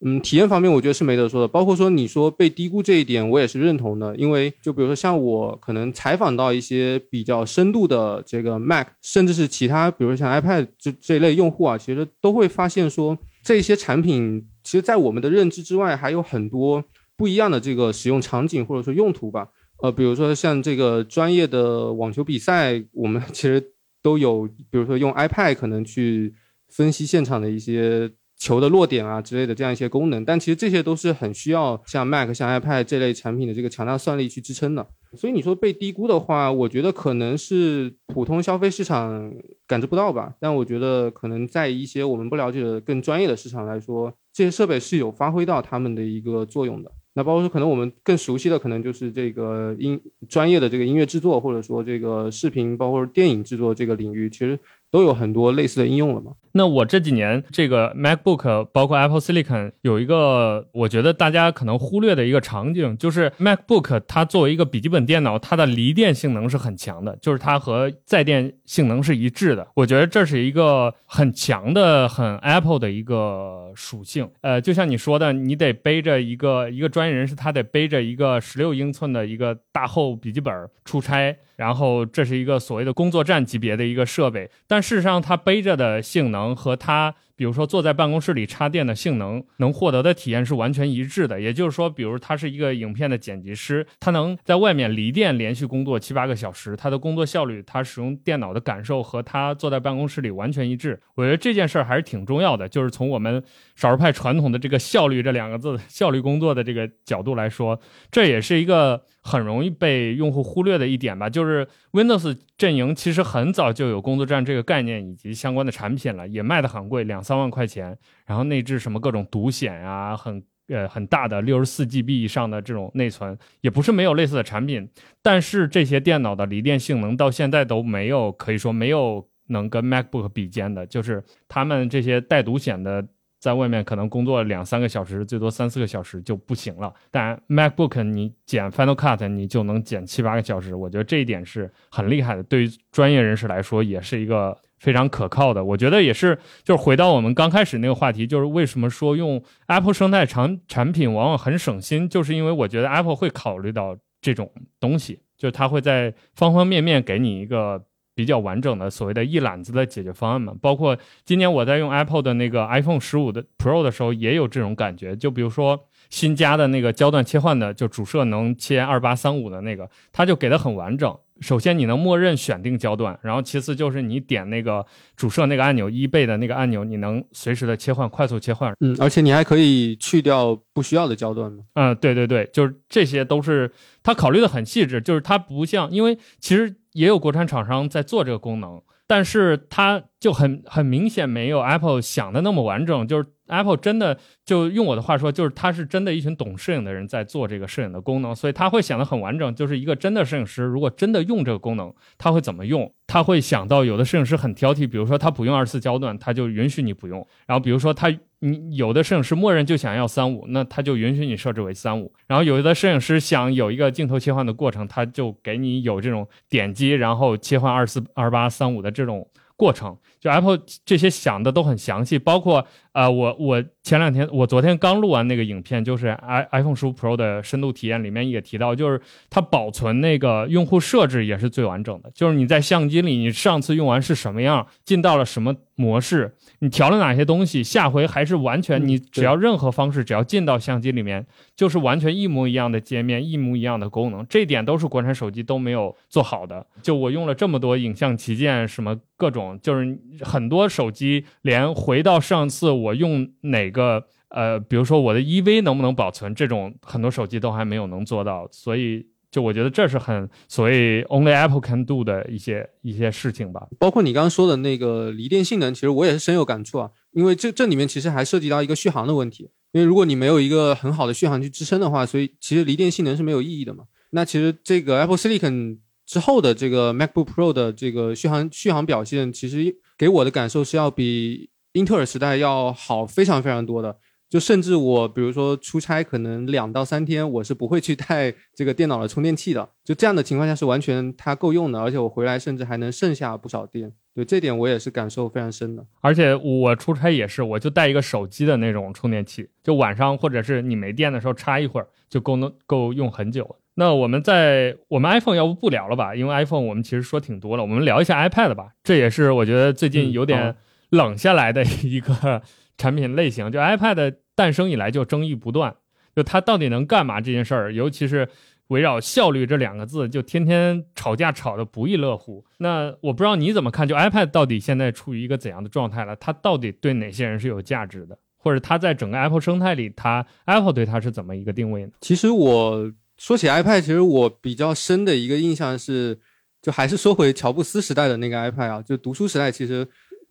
嗯，体验方面我觉得是没得说的，包括说你说被低估这一点，我也是认同的。因为就比如说像我可能采访到一些比较深度的这个 Mac，甚至是其他，比如像 iPad 这这一类用户啊，其实都会发现说这些产品其实，在我们的认知之外，还有很多不一样的这个使用场景或者说用途吧。呃，比如说像这个专业的网球比赛，我们 其实都有，比如说用 iPad 可能去。分析现场的一些球的落点啊之类的这样一些功能。但其实这些都是很需要像 Mac、像 iPad 这类产品的这个强大算力去支撑的。所以你说被低估的话，我觉得可能是普通消费市场感知不到吧。但我觉得可能在一些我们不了解的更专业的市场来说，这些设备是有发挥到他们的一个作用的。那包括说，可能我们更熟悉的，可能就是这个音专业的这个音乐制作，或者说这个视频，包括电影制作这个领域，其实都有很多类似的应用了嘛。那我这几年这个 MacBook，包括 Apple Silicon，有一个我觉得大家可能忽略的一个场景，就是 MacBook 它作为一个笔记本电脑，它的离电性能是很强的，就是它和在电性能是一致的。我觉得这是一个很强的、很 Apple 的一个属性。呃，就像你说的，你得背着一个一个专业人士，他得背着一个十六英寸的一个大厚笔记本出差。然后这是一个所谓的工作站级别的一个设备，但事实上它背着的性能和它。比如说，坐在办公室里插电的性能能获得的体验是完全一致的。也就是说，比如他是一个影片的剪辑师，他能在外面离电连续工作七八个小时，他的工作效率，他使用电脑的感受和他坐在办公室里完全一致。我觉得这件事儿还是挺重要的。就是从我们少数派传统的这个效率这两个字，效率工作的这个角度来说，这也是一个很容易被用户忽略的一点吧。就是 Windows 阵营其实很早就有工作站这个概念以及相关的产品了，也卖的很贵，两。三万块钱，然后内置什么各种独显啊，很呃很大的六十四 GB 以上的这种内存，也不是没有类似的产品，但是这些电脑的离电性能到现在都没有，可以说没有能跟 MacBook 比肩的，就是他们这些带独显的，在外面可能工作两三个小时，最多三四个小时就不行了。但 MacBook 你剪 Final Cut 你就能剪七八个小时，我觉得这一点是很厉害的，对于专业人士来说也是一个。非常可靠的，我觉得也是，就是回到我们刚开始那个话题，就是为什么说用 Apple 生态产产品往往很省心，就是因为我觉得 Apple 会考虑到这种东西，就是它会在方方面面给你一个比较完整的所谓的一揽子的解决方案嘛。包括今年我在用 Apple 的那个 iPhone 十五的 Pro 的时候，也有这种感觉，就比如说新加的那个焦段切换的，就主摄能切二八三五的那个，它就给的很完整。首先，你能默认选定焦段，然后其次就是你点那个主摄那个按钮一倍的那个按钮，你能随时的切换，快速切换。嗯，而且你还可以去掉不需要的焦段吗？嗯，对对对，就是这些都是他考虑的很细致，就是它不像，因为其实也有国产厂商在做这个功能，但是它就很很明显没有 Apple 想的那么完整，就是。Apple 真的就用我的话说，就是他是真的一群懂摄影的人在做这个摄影的功能，所以他会想得很完整。就是一个真的摄影师，如果真的用这个功能，他会怎么用？他会想到有的摄影师很挑剔，比如说他不用二次焦段，他就允许你不用。然后比如说他你有的摄影师默认就想要三五，那他就允许你设置为三五。然后有的摄影师想有一个镜头切换的过程，他就给你有这种点击然后切换二四二八三五的这种过程。就 Apple 这些想的都很详细，包括。啊，我我前两天，我昨天刚录完那个影片，就是 i iPhone 十五 Pro 的深度体验里面也提到，就是它保存那个用户设置也是最完整的，就是你在相机里，你上次用完是什么样，进到了什么模式，你调了哪些东西，下回还是完全，你只要任何方式，只要进到相机里面，就是完全一模一样的界面，一模一样的功能，这点都是国产手机都没有做好的。就我用了这么多影像旗舰，什么各种，就是很多手机连回到上次我。用哪个呃，比如说我的 EV 能不能保存？这种很多手机都还没有能做到，所以就我觉得这是很所谓 Only Apple can do 的一些一些事情吧。包括你刚刚说的那个离电性能，其实我也是深有感触啊。因为这这里面其实还涉及到一个续航的问题。因为如果你没有一个很好的续航去支撑的话，所以其实离电性能是没有意义的嘛。那其实这个 Apple Silicon 之后的这个 MacBook Pro 的这个续航续航表现，其实给我的感受是要比。英特尔时代要好非常非常多的，就甚至我比如说出差可能两到三天，我是不会去带这个电脑的充电器的。就这样的情况下是完全它够用的，而且我回来甚至还能剩下不少电。对这点我也是感受非常深的。而且我出差也是，我就带一个手机的那种充电器，就晚上或者是你没电的时候插一会儿，就够能够用很久。那我们在我们 iPhone 要不不聊了吧？因为 iPhone 我们其实说挺多了，我们聊一下 iPad 吧。这也是我觉得最近有点。冷下来的 一个产品类型，就 iPad 诞生以来就争议不断，就它到底能干嘛这件事儿，尤其是围绕效率这两个字，就天天吵架吵得不亦乐乎。那我不知道你怎么看，就 iPad 到底现在处于一个怎样的状态了？它到底对哪些人是有价值的？或者它在整个 Apple 生态里，它 Apple 对它是怎么一个定位呢？其实我说起 iPad，其实我比较深的一个印象是，就还是说回乔布斯时代的那个 iPad 啊，就读书时代，其实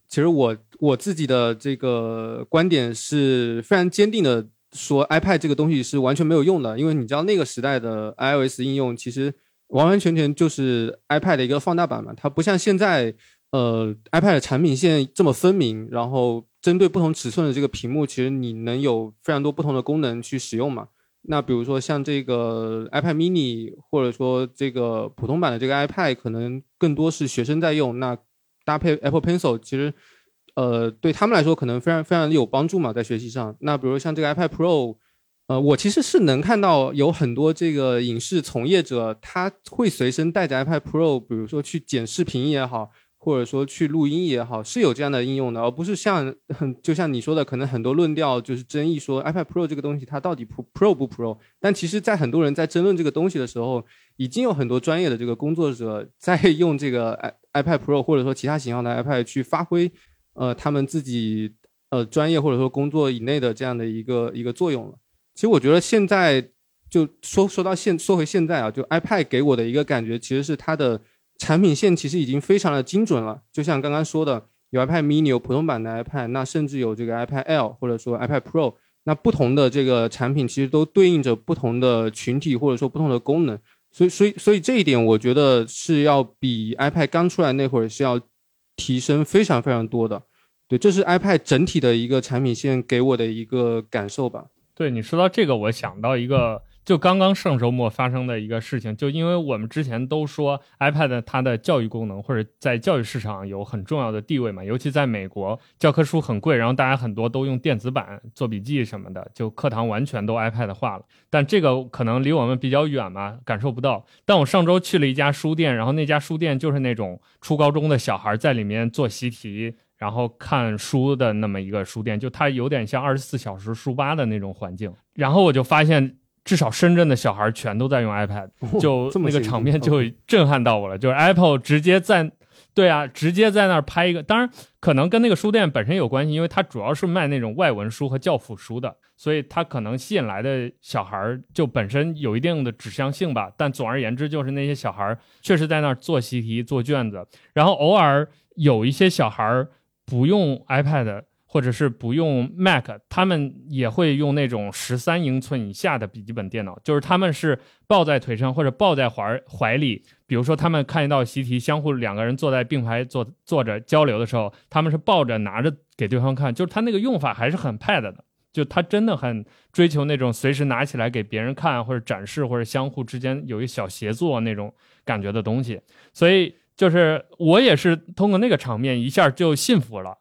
其实我我自己的这个观点是非常坚定的。说 iPad 这个东西是完全没有用的，因为你知道那个时代的 iOS 应用其实完完全全就是 iPad 的一个放大版嘛，它不像现在，呃，iPad 产品线这么分明，然后针对不同尺寸的这个屏幕，其实你能有非常多不同的功能去使用嘛。那比如说像这个 iPad mini，或者说这个普通版的这个 iPad，可能更多是学生在用，那搭配 Apple Pencil，其实。呃，对他们来说可能非常非常有帮助嘛，在学习上。那比如像这个 iPad Pro，呃，我其实是能看到有很多这个影视从业者，他会随身带着 iPad Pro，比如说去剪视频也好，或者说去录音也好，是有这样的应用的，而不是像就像你说的，可能很多论调就是争议说 iPad Pro 这个东西它到底 Pro 不 Pro。但其实，在很多人在争论这个东西的时候，已经有很多专业的这个工作者在 用这个 i iPad Pro 或者说其他型号的 iPad 去发挥。呃，他们自己呃专业或者说工作以内的这样的一个一个作用了。其实我觉得现在就说说到现说回现在啊，就 iPad 给我的一个感觉，其实是它的产品线其实已经非常的精准了。就像刚刚说的，有 iPad mini，有普通版的 iPad，那甚至有这个 iPad Air 或者说 iPad Pro，那不同的这个产品其实都对应着不同的群体或者说不同的功能。所以，所以，所以这一点我觉得是要比 iPad 刚出来那会儿是要。提升非常非常多的，对，这是 iPad 整体的一个产品线给我的一个感受吧。对你说到这个，我想到一个。就刚刚上周末发生的一个事情，就因为我们之前都说 iPad 它的教育功能或者在教育市场有很重要的地位嘛，尤其在美国，教科书很贵，然后大家很多都用电子版做笔记什么的，就课堂完全都 iPad 化了。但这个可能离我们比较远嘛，感受不到。但我上周去了一家书店，然后那家书店就是那种初高中的小孩在里面做习题，然后看书的那么一个书店，就它有点像二十四小时书吧的那种环境。然后我就发现。至少深圳的小孩全都在用 iPad，就那个场面就震撼到我了。就是 Apple 直接在，对啊，直接在那儿拍一个。当然，可能跟那个书店本身有关系，因为它主要是卖那种外文书和教辅书的，所以它可能吸引来的小孩就本身有一定的指向性吧。但总而言之，就是那些小孩确实在那儿做习题、做卷子，然后偶尔有一些小孩不用 iPad。或者是不用 Mac，他们也会用那种十三英寸以下的笔记本电脑，就是他们是抱在腿上或者抱在怀怀里。比如说，他们看一道习题，相互两个人坐在并排坐坐着交流的时候，他们是抱着拿着给对方看，就是他那个用法还是很 Pad 的，就他真的很追求那种随时拿起来给别人看或者展示或者相互之间有一小协作那种感觉的东西。所以，就是我也是通过那个场面一下就信服了。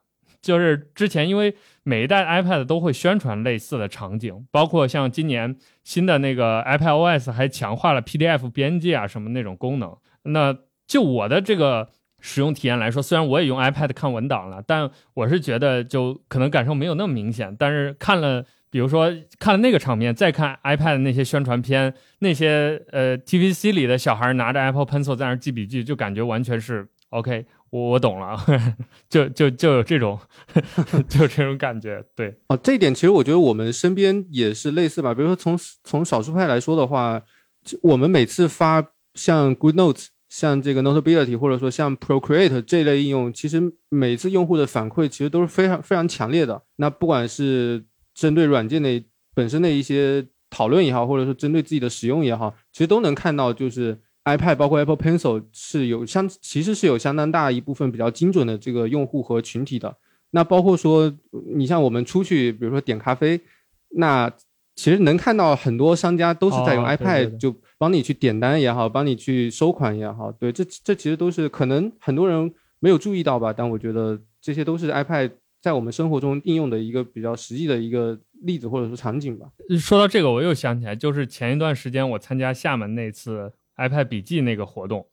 就是之前，因为每一代 iPad 都会宣传类似的场景，包括像今年新的那个 iPad OS 还强化了 PDF 编辑啊什么那种功能。那就我的这个使用体验来说，虽然我也用 iPad 看文档了，但我是觉得就可能感受没有那么明显。但是看了，比如说看了那个场面，再看 iPad 那些宣传片，那些呃 TVC 里的小孩拿着 Apple Pencil 在那记笔记，就感觉完全是 OK。我我懂了，就就就有这种，就这种感觉，对哦，这一点其实我觉得我们身边也是类似吧。比如说从从少数派来说的话，我们每次发像 Good Notes、像这个 Notability 或者说像 Procreate 这类应用，其实每次用户的反馈其实都是非常非常强烈的。那不管是针对软件的本身的一些讨论也好，或者说针对自己的使用也好，其实都能看到就是。iPad 包括 Apple Pencil 是有相，其实是有相当大一部分比较精准的这个用户和群体的。那包括说，你像我们出去，比如说点咖啡，那其实能看到很多商家都是在用 iPad，就帮你去点单也好，帮你去收款也好。对，这这其实都是可能很多人没有注意到吧？但我觉得这些都是 iPad 在我们生活中应用的一个比较实际的一个例子或者说场景吧。说到这个，我又想起来，就是前一段时间我参加厦门那次。iPad 笔记那个活动，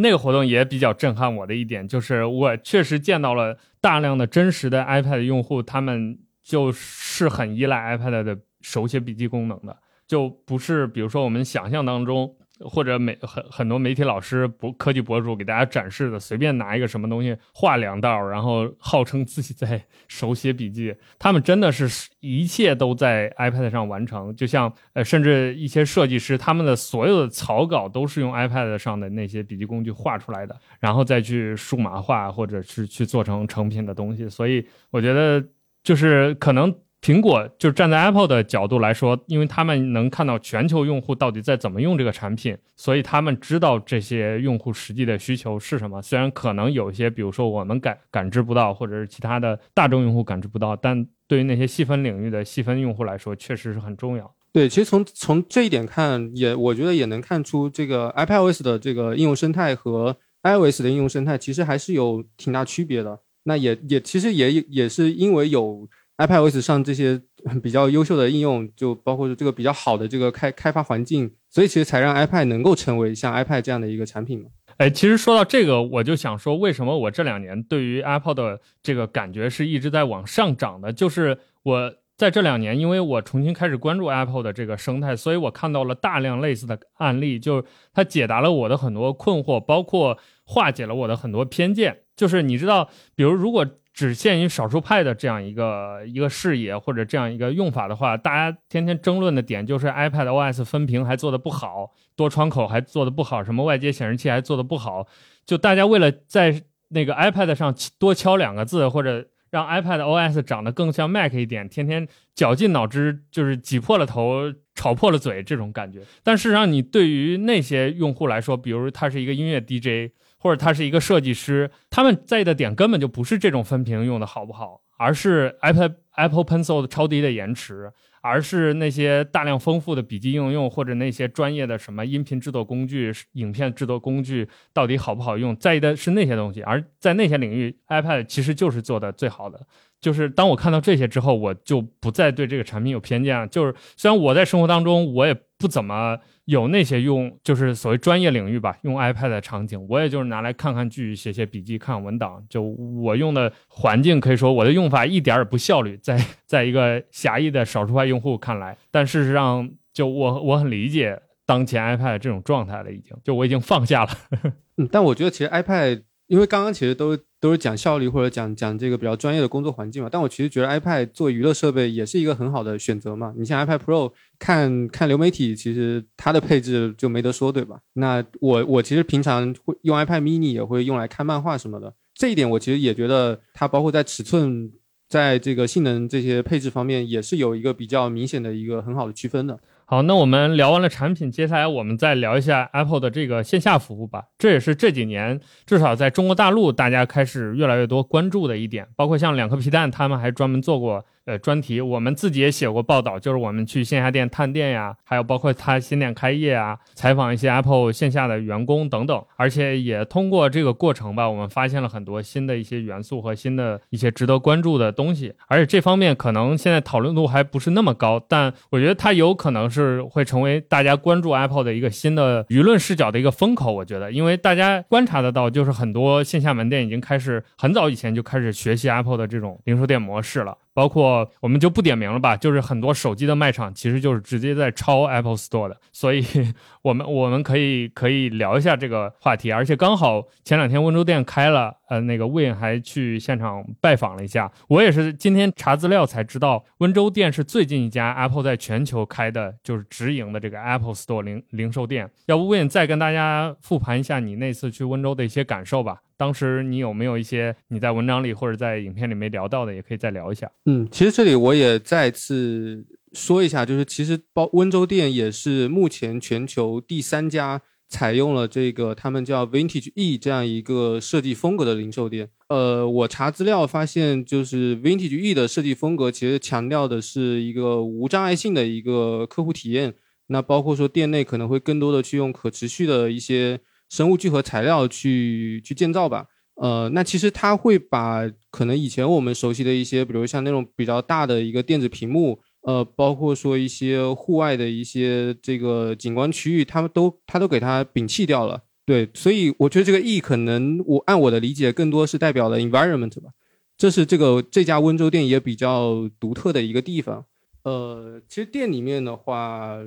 那个活动也比较震撼我的一点，就是我确实见到了大量的真实的 iPad 用户，他们就是很依赖 iPad 的手写笔记功能的，就不是比如说我们想象当中或者媒很很多媒体老师博科技博主给大家展示的，随便拿一个什么东西画两道，然后号称自己在 手写笔记，他们真的是一切都在 iPad 上完成。就像呃，甚至一些设计师，他们的所有的草稿都是用 iPad 上的那些笔记工具画出来的，然后再去数码化，或者是去做成成品的东西。所以我觉得，就是可能。苹果就站在 Apple 的角度来说，因为他们能看到全球用户到底在怎么用这个产品，所以他们知道这些用户实际的需求是什么。虽然可能有一些，比如说我们感感知不到，或者是其他的大众用户感知不到，但对于那些细分领域的细分用户来说，确实是很重要。对，其实从从这一点看，也我觉得也能看出这个 iPadOS 的这个应用生态和 iOS 的应用生态其实还是有挺大区别的。那也也其实也也是因为有。iPadOS 上这些比较优秀的应用，就包括这个比较好的这个开开发环境，所以其实才让 iPad 能够成为像 iPad 这样的一个产品嘛。哎，其实说到这个，我就想说，为什么我这两年对于 Apple 的这个感觉是一直在往上涨的？就是我在这两年，因为我重新开始关注 Apple 的这个生态，所以我看到了大量类似的案例，就是它解答了我的很多困惑，包括化解了我的很多偏见。就是你知道，比如如果。只限于少数派的这样一个一个视野或者这样一个用法的话，大家天天争论的点就是 iPad OS 分屏还做的不好，多窗口还做的不好，什么外接显示器还做的不好。就大家为了在那个 iPad 上多敲两个字，或者让 iPad OS 长得更像 Mac 一点，天天绞尽脑汁，就是挤破了头，吵破了嘴这种感觉。但事实上，你对于那些用户来说，比如他是一个音乐 DJ。或者他是一个设计师，他们在意的点根本就不是这种分屏用的好不好，而是 iPad Apple Pencil 的超低的延迟，而是那些大量丰富的笔记应用，或者那些专业的什么音频制作工具、影片制作工具到底好不好用，在意的是那些东西。而在那些领域，iPad 其实就是做的最好的。就是当我看到这些之后，我就不再对这个产品有偏见了。就是虽然我在生活当中，我也不怎么。有那些用就是所谓专业领域吧，用 iPad 的场景，我也就是拿来看看剧、写写笔记、看文档。就我用的环境，可以说我的用法一点也不效率，在在一个狭义的少数派用户看来，但事实上，就我我很理解当前 iPad 这种状态了，已经就我已经放下了。嗯，但我觉得其实 iPad。因为刚刚其实都都是讲效率或者讲讲这个比较专业的工作环境嘛，但我其实觉得 iPad 做娱乐设备也是一个很好的选择嘛。你像 iPad Pro 看看流媒体，其实它的配置就没得说，对吧？那我我其实平常会用 iPad Mini 也会用来看漫画什么的，这一点我其实也觉得它包括在尺寸、在这个性能这些配置方面也是有一个比较明显的一个很好的区分的。好，那我们聊完了产品，接下来我们再聊一下 Apple 的这个线下服务吧。这也是这几年至少在中国大陆大家开始越来越多关注的一点，包括像两颗皮蛋，他们还专门做过。呃，专题我们自己也写过报道，就是我们去线下店探店呀，还有包括他新店开业啊，采访一些 Apple 线下的员工等等，而且也通过这个过程吧，我们发现了很多新的一些元素和新的一些值得关注的东西。而且这方面可能现在讨论度还不是那么高，但我觉得它有可能是会成为大家关注 Apple 的一个新的舆论视角的一个风口。我觉得，因为大家观察得到，就是很多线下门店已经开始很早以前就开始学习 Apple 的这种零售店模式了。包括我们就不点名了吧，就是很多手机的卖场其实就是直接在抄 Apple Store 的，所以 我们我们可以可以聊一下这个话题，而且刚好前两天温州店开了，呃，那个 Win 还去现场拜访了一下，我也是今天查资料才知道，温州店是最近一家 Apple 在全球开的就是直营的这个 Apple Store 零零售店，要不 Win 再跟大家复盘一下你那次去温州的一些感受吧。当时你有没有一些你在文章里或者在影片里没聊到的，也可以再聊一下。嗯，其实这里我也再次说一下，就是其实包温州店也是目前全球第三家采用了这个他们叫 Vintage E 这样一个设计风格的零售店。呃，我查资料发现，就是 Vintage E 的设计风格其实强调的是一个无障碍性的一个客户体验。那包括说店内可能会更多的去用可持续的一些。生物聚合材料去去建造吧，呃，那其实它会把可能以前我们熟悉的一些，比如像那种比较大的一个电子屏幕，呃，包括说一些户外的一些这个景观区域，他们都它都给它摒弃掉了。对，所以我觉得这个 E 可能我按我的理解，更多是代表了 environment 吧，这是这个这家温州店也比较独特的一个地方。呃，其实店里面的话。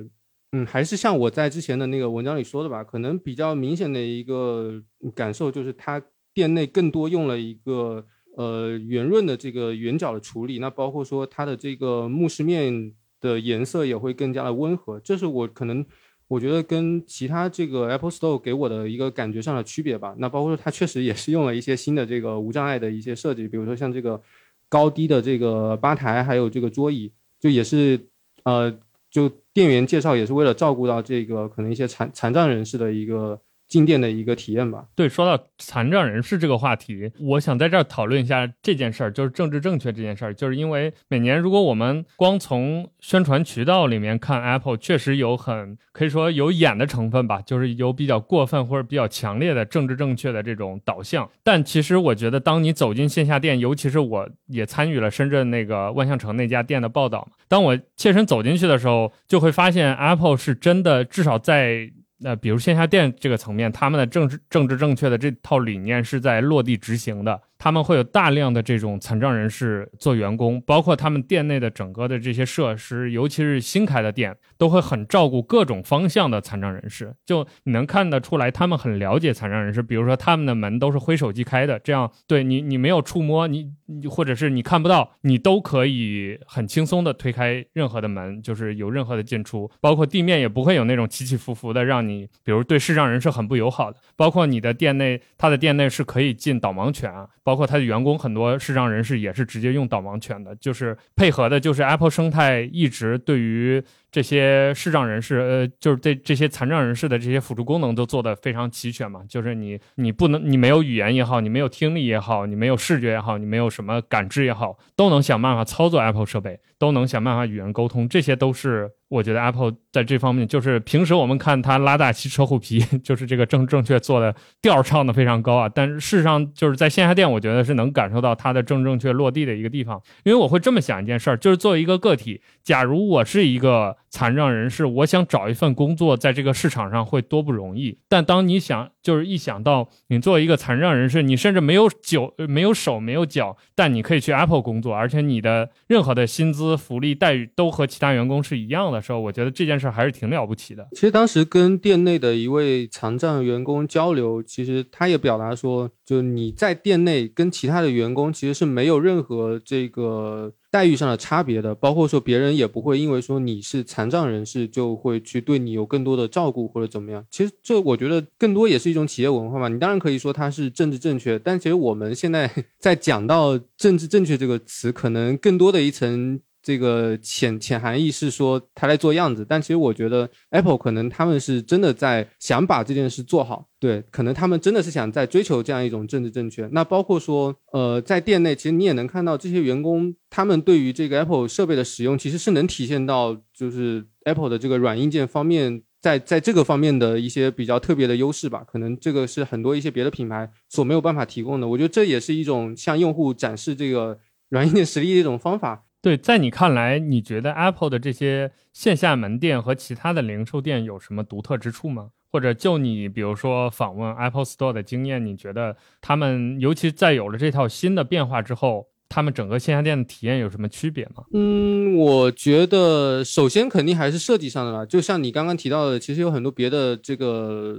嗯，还是像我在之前的那个文章里说的吧，可能比较明显的一个感受就是它店内更多用了一个呃圆润的这个圆角的处理，那包括说它的这个木饰面的颜色也会更加的温和，这是我可能我觉得跟其他这个 Apple Store 给我的一个感觉上的区别吧。那包括说它确实也是用了一些新的这个无障碍的一些设计，比如说像这个高低的这个吧台，还有这个桌椅，就也是呃就店员介绍也是为了照顾到这个可能一些残残障人士的一个。进店的一个体验吧。对，说到残障人士这个话题，我想在这儿讨论一下这件事儿，就是政治正确这件事儿。就是因为每年如果我们光从宣传渠道里面看，Apple 确实有很可以说有演的成分吧，就是有比较过分或者比较强烈的政治正确的这种导向。但其实我觉得，当你走进线下店，尤其是我也参与了深圳那个万象城那家店的报道，当我切身走进去的时候，就会发现 Apple 是真的，至少在。那比如线下店这个层面，他们的政治政治正确的这套理念是在落地执行的。他们会有大量的这种残障人士做员工，包括他们店内的整个的这些设施，尤其是新开的店，都会很照顾各种方向的残障人士。就你能看得出来，他们很了解残障人士。比如说，他们的门都是挥手即开的，这样对你，你没有触摸你，或者是你看不到，你都可以很轻松的推开任何的门，就是有任何的进出，包括地面也不会有那种起起伏伏的，让你比如对视障人士很不友好的。包括你的店内，他的店内是可以进导盲犬啊。包包括他的员工很多视障人士也是直接用导盲犬的，就是配合的，就是 Apple 生态一直对于。这些视障人士，呃，就是这这些残障人士的这些辅助功能都做得非常齐全嘛。就是你你不能，你没有语言也好，你没有听力也好，你没有视觉也好，你没有什么感知也好，都能想办法操作 Apple 设备，都能想办法与人沟通。这些都是我觉得 Apple 在这方面，就是平时我们看它拉大旗车虎皮，就是这个正正确做的调唱的非常高啊。但是事实上，就是在线下店，我觉得是能感受到它的正正确落地的一个地方。因为我会这么想一件事儿，就是作为一个个体，假如我是一个。残障人士，我想找一份工作，在这个市场上会多不容易。但当你想，就是一想到你作为一个残障人士，你甚至没有脚、没有手、没有脚，但你可以去 Apple 工作，而且你的任何的薪资、福利待遇都和其他员工是一样的时候，我觉得这件事还是挺了不起的。其实当时跟店内的一位残障员工交流，其实他也表达说，就你在店内跟其他的员工其实是没有任何这个。待遇上的差别的，包括说别人也不会因为说你是残障人士就会去对你有更多的照顾或者怎么样。其实这我觉得更多也是一种企业文化嘛。你当然可以说它是政治正确，但其实我们现在 在讲到政治正确这个词，可能更多的一层。这个浅浅含义是说他来做样子，但其实我觉得 Apple 可能他们是真的在想把这件事做好，对，可能他们真的是想在追求这样一种政治正确。那包括说，呃，在店内，其实你也能看到这些员工，他们对于这个 Apple 设备的使用，其实是能体现到就是 Apple 的这个软硬件方面，在在这个方面的一些比较特别的优势吧。可能这个是很多一些别的品牌所没有办法提供的。我觉得这也是一种向用户展示这个软硬件实力的一种方法。对，在你看来，你觉得 Apple 的这些线下门店和其他的零售店有什么独特之处吗？或者就你比如说访问 Apple Store 的经验，你觉得他们尤其在有了这套新的变化之后，他们整个线下店的体验有什么区别吗？嗯，我觉得首先肯定还是设计上的啦。就像你刚刚提到的，其实有很多别的这个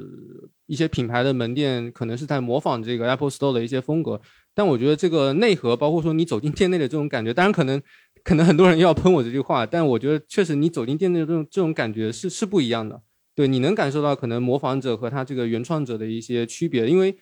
一些品牌的门店，可能是在模仿这个 Apple Store 的一些风格。但我觉得这个内核，包括说你走进店内的这种感觉，当然可能。可能很多人又要喷我这句话，但我觉得确实你走进店内的这种这种感觉是是不一样的。对，你能感受到可能模仿者和他这个原创者的一些区别，因为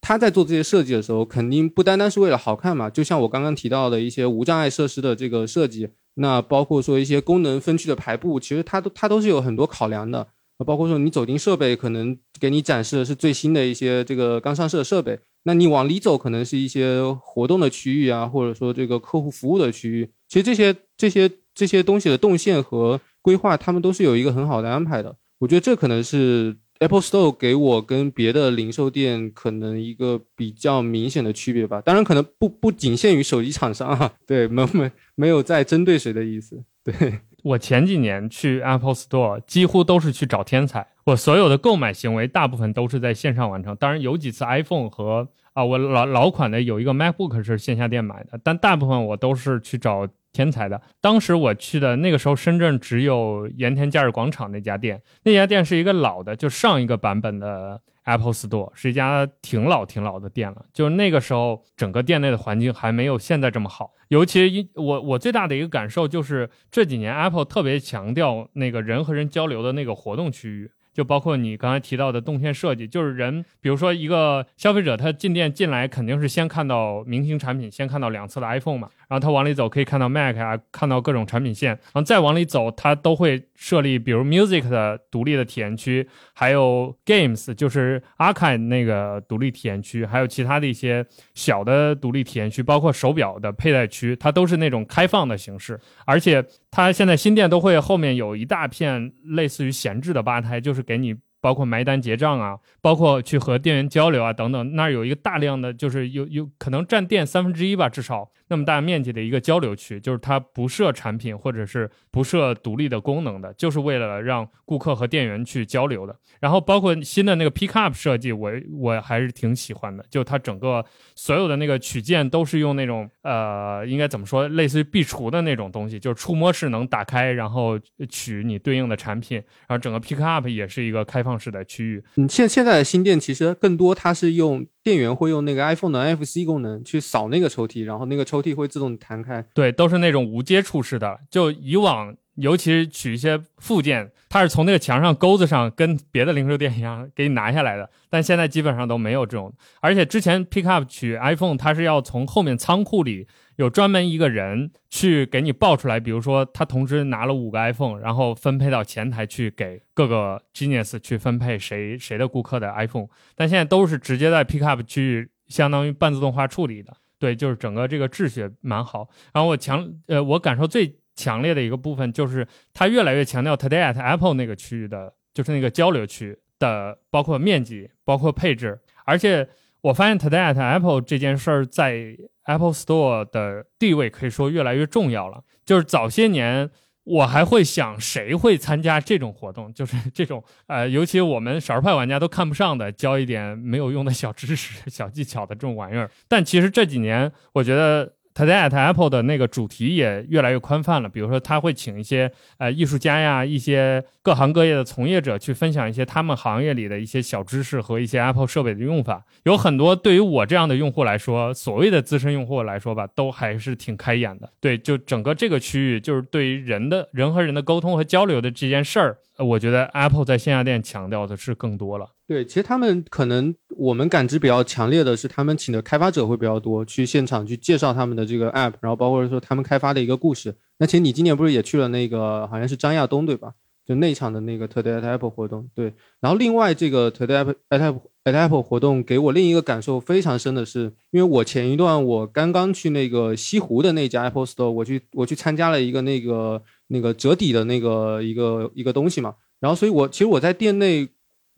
他在做这些设计的时候，肯定不单单是为了好看嘛。就像我刚刚提到的一些无障碍设施的这个设计，那包括说一些功能分区的排布，其实它都它都是有很多考量的。包括说你走进设备，可能给你展示的是最新的一些这个刚上市的设备，那你往里走，可能是一些活动的区域啊，或者说这个客户服务的区域。其实这些这些这些东西的动线和规划，他们都是有一个很好的安排的。我觉得这可能是 Apple Store 给我跟别的零售店可能一个比较明显的区别吧。当然，可能不不仅限于手机厂商啊，对，没没没有在针对谁的意思。对我前几年去 Apple Store，几乎都是去找天才。我所有的购买行为，大部分都是在线上完成。当然，有几次 iPhone 和啊，我老老款的有一个 MacBook 是线下店买的，但大部分我都是去找。天才的。当时我去的那个时候，深圳只有盐田假日广场那家店，那家店是一个老的，就上一个版本的 Apple Store，是一家挺老挺老的店了。就是那个时候，整个店内的环境还没有现在这么好。尤其我我最大的一个感受就是这几年 Apple 特别强调那个人和人交流的那个活动区域。就包括你刚才提到的动线设计，就是人，比如说一个消费者，他进店进来肯定是先看到明星产品，先看到两侧的 iPhone 嘛，然后他往里走可以看到 Mac 啊，看到各种产品线，然后再往里走，他都会设立比如 Music 的独立的体验区，还有 Games 就是 Archive 那个独立体验区，还有其他的一些小的独立体验区，包括手表的佩戴区，它都是那种开放的形式，而且。它现在新店都会后面有一大片类似于闲置的吧台，就是给你。包括埋单结账啊，包括去和店员交流啊等等，那儿有一个大量的，就是有有可能占店三分之一吧，至少那么大面积的一个交流区，就是它不设产品或者是不设独立的功能的，就是为了让顾客和店员去交流的。然后包括新的那个 Pick Up 设计，我我还是挺喜欢的，就它整个所有的那个取件都是用那种呃，应该怎么说，类似于壁橱的那种东西，就是触摸式能打开，然后取你对应的产品，然后整个 Pick Up 也是一个开放。式的区域，嗯，现现在的新店其实更多，它是用店员会用那个 iPhone 的 NFC 功能去扫那个抽屉，然后那个抽屉会自动弹开。对，都是那种无接触式的。就以往，尤其是取一些附件，它是从那个墙上钩子上，跟别的零售店一样给你拿下来的。但现在基本上都没有这种。而且之前 Pick Up 取 iPhone，它是要从后面仓库里。有专门一个人去给你报出来，比如说他同时拿了五个 iPhone，然后分配到前台去给各个 Genius 去分配谁谁的顾客的 iPhone，但现在都是直接在 Pickup 区域相当于半自动化处理的，对，就是整个这个秩序蛮好。然后我强呃，我感受最强烈的一个部分就是他越来越强调 Today at Apple 那个区域的，就是那个交流区的，包括面积，包括配置，而且我发现 Today at Apple 这件事儿在。Apple Store 的地位可以说越来越重要了。就是早些年，我还会想谁会参加这种活动，就是 这种呃，尤其我们少儿派玩家都看不上的，教一点没有用的小知识、小技巧的这种玩意儿。但其实这几年，我觉得。Today at Apple 的那个主题也越来越宽泛了，比如说他会请一些呃艺术家呀，一些各行各业的从业者去分享一些他们行业里的一些小知识和一些 Apple 设备的用法。有很多对于我这样的用户来说，所谓的资深用户来说吧，都还是挺开眼的。对，就整个这个区域，就是对于人的人和人的沟通和交流的这件事儿。我觉得 Apple 在线下店强调的是更多了。对，其实他们可能我们感知比较强烈的是，他们请的开发者会比较多，去现场去介绍他们的这个 App，然后包括说他们开发的一个故事。那其实你今年不是也去了那个好像是张亚东对吧？就那场的那个 Today at Apple 活动。对，然后另外这个 Today at Apple at Apple 活动给我另一个感受非常深的是，因为我前一段我刚刚去那个西湖的那家 Apple Store，我去我去参加了一个那个。那个折抵的那个一个一个东西嘛，然后所以我其实我在店内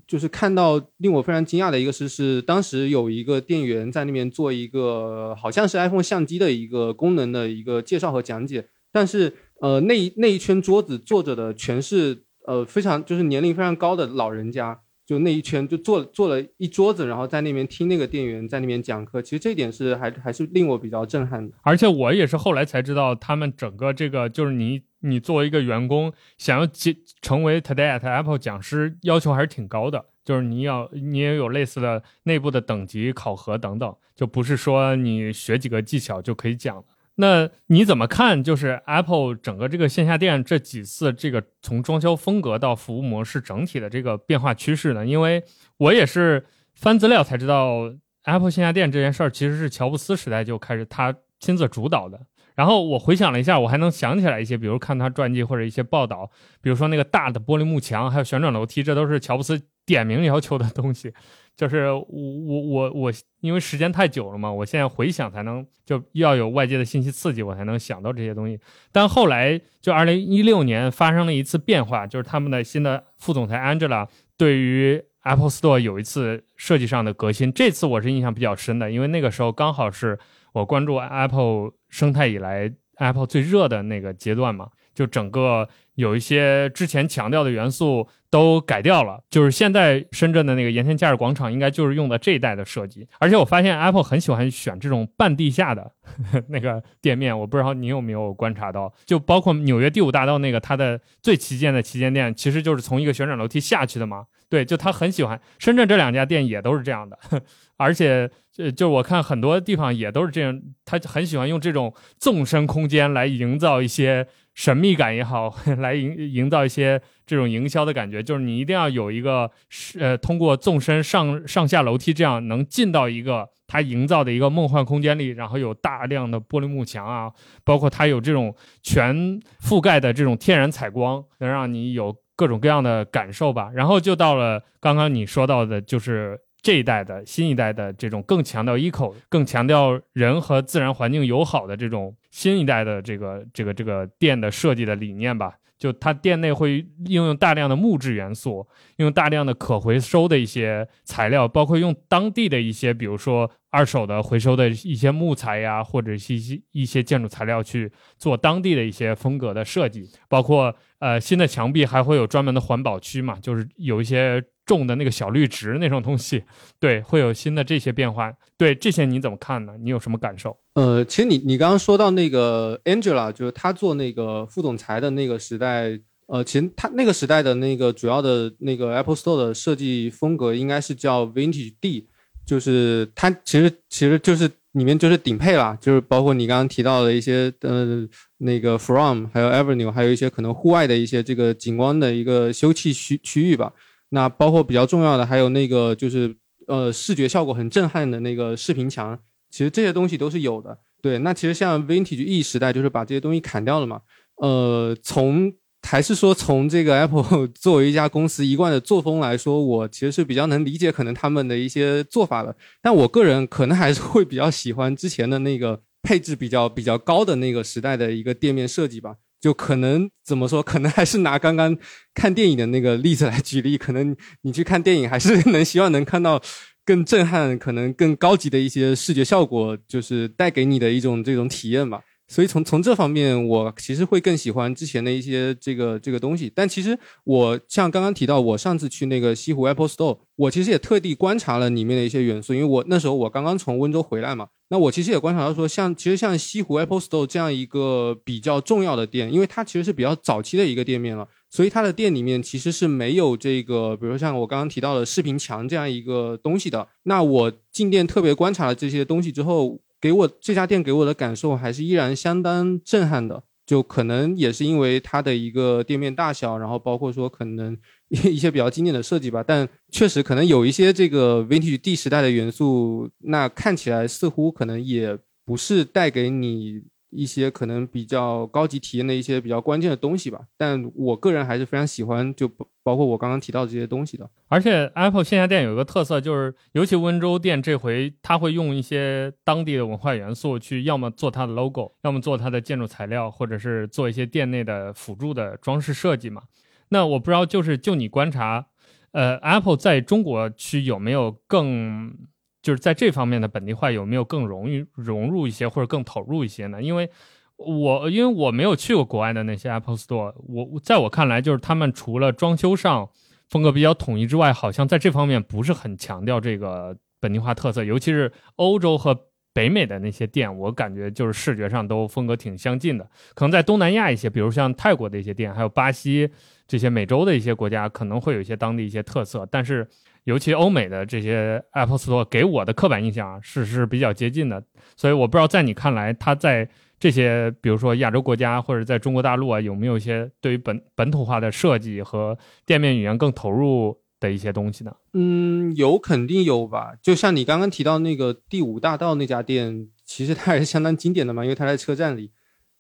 就是看到令我非常惊讶的一个事是，当时有一个店员在那边做一个好像是 iPhone 相机的一个功能的一个介绍和讲解，但是呃那那一圈桌子坐着的全是呃非常就是年龄非常高的老人家。就那一圈就坐坐了一桌子，然后在那边听那个店员在那边讲课。其实这点是还还是令我比较震撼的。而且我也是后来才知道，他们整个这个就是你你作为一个员工，想要进成为 Today at Apple 讲师，要求还是挺高的。就是你要你也有类似的内部的等级考核等等，就不是说你学几个技巧就可以讲的。那你怎么看？就是 Apple 整个这个线下店这几次这个从装修风格到服务模式整体的这个变化趋势呢？因为我也是翻资料才知道，Apple 线下店这件事儿其实是乔布斯时代就开始他亲自主导的。然后我回想了一下，我还能想起来一些，比如看他传记或者一些报道，比如说那个大的玻璃幕墙，还有旋转楼梯，这都是乔布斯点名要求的东西。就是我我我我，因为时间太久了嘛，我现在回想才能就要有外界的信息刺激，我才能想到这些东西。但后来就二零一六年发生了一次变化，就是他们的新的副总裁 Angela 对于 Apple Store 有一次设计上的革新。这次我是印象比较深的，因为那个时候刚好是我关注 Apple 生态以来 Apple 最热的那个阶段嘛。就整个有一些之前强调的元素都改掉了。就是现在深圳的那个盐田假日广场，应该就是用的这一代的设计。而且我发现 Apple 很喜欢选这种半地下的 那个店面，我不知道你有没有观察到，就包括纽约第五大道那个它的最旗舰的旗舰店，其实就是从一个旋转楼梯下去的嘛。对，就他很喜欢。深圳这两家店也都是这样的，而且就就我看很多地方也都是这样，他很喜欢用这种纵深空间来营造一些神秘感也好，来营营造一些这种营销的感觉。就是你一定要有一个呃，通过纵深上上下楼梯这样能进到一个它营造的一个梦幻空间里，然后有大量的玻璃幕墙啊，包括它有这种全覆盖的这种天然采光，能让你有。各种各样的感受吧，然后就到了刚刚你说到的，就是这一代的新一代的这种更强调 eco、更强调人和自然环境友好的这种新一代的这个这个这个店的设计的理念吧。就它店内会应用大量的木质元素，用大量的可回收的一些材料，包括用当地的一些，比如说二手的回收的一些木材呀，或者是一些一些建筑材料去做当地的一些风格的设计，包括呃新的墙壁还会有专门的环保区嘛，就是有一些。种的那个小绿植那种东西，对，会有新的这些变化。对这些你怎么看呢？你有什么感受？呃，其实你你刚刚说到那个 Angela，就是他做那个副总裁的那个时代，呃，其实他那个时代的那个主要的那个 Apple Store 的设计风格应该是叫 Vintage D，就是它其实其实就是里面就是顶配啦，就是包括你刚刚提到的一些呃那个 From，还有 Avenue，还有一些可能户外的一些这个景观的一个休憩区区域吧。那包括比较重要的，还有那个就是呃视觉效果很震撼的那个视频墙，其实这些东西都是有的。对，那其实像 Vintage E 时代就是把这些东西砍掉了嘛。呃，从还是说从这个 Apple 作为一家公司一贯的作风来说，我其实是比较能理解可能他们的一些做法的。但我个人可能还是会比较喜欢之前的那个配置比较比较高的那个时代的一个店面设计吧。就可能怎么说？可能还是拿刚刚看电影的那个例子来举例。可能你去看电影，还是能希望能看到更震撼、可能更高级的一些视觉效果，就是带给你的一种这种体验吧。所以从从这方面，我其实会更喜欢之前的一些这个这个东西。但其实我像刚刚提到，我上次去那个西湖 Apple Store，我其实也特地观察了里面的一些元素，因为我那时候我刚刚从温州回来嘛。那我其实也观察到说，像其实像西湖 Apple Store 这样一个比较重要的店，因为它其实是比较早期的一个店面了，所以它的店里面其实是没有这个，比如说像我刚刚提到的视频墙这样一个东西的。那我进店特别观察了这些东西之后。给我这家店给我的感受还是依然相当震撼的，就可能也是因为它的一个店面大小，然后包括说可能一些比较经典的设计吧，但确实可能有一些这个 Vintage D 时代的元素，那看起来似乎可能也不是带给你。一些可能比较高级体验的一些比较关键的东西吧，但我个人还是非常喜欢，就包括我刚刚提到的这些东西的。而且 Apple 线下店有一个特色，就是尤其温州店这回，它会用一些当地的文化元素去，要么做它的 logo，要么做它的建筑材料，或者是做一些店内的辅助的装饰设计嘛。那我不知道，就是就你观察，呃，Apple 在中国区有没有更？就是在这方面的本地化有没有更容易融入一些或者更投入一些呢？因为我因为我没有去过国外的那些 Apple Store，我在我看来就是他们除了装修上风格比较统一之外，好像在这方面不是很强调这个本地化特色。尤其是欧洲和北美的那些店，我感觉就是视觉上都风格挺相近的。可能在东南亚一些，比如像泰国的一些店，还有巴西这些美洲的一些国家，可能会有一些当地一些特色，但是。尤其欧美的这些 Apple Store 给我的刻板印象是是比较接近的，所以我不知道在你看来，它在这些比如说亚洲国家或者在中国大陆啊，有没有一些对于本本土化的设计和店面语言更投入的一些东西呢？嗯，有肯定有吧。就像你刚刚提到那个第五大道那家店，其实它还是相当经典的嘛，因为它在车站里。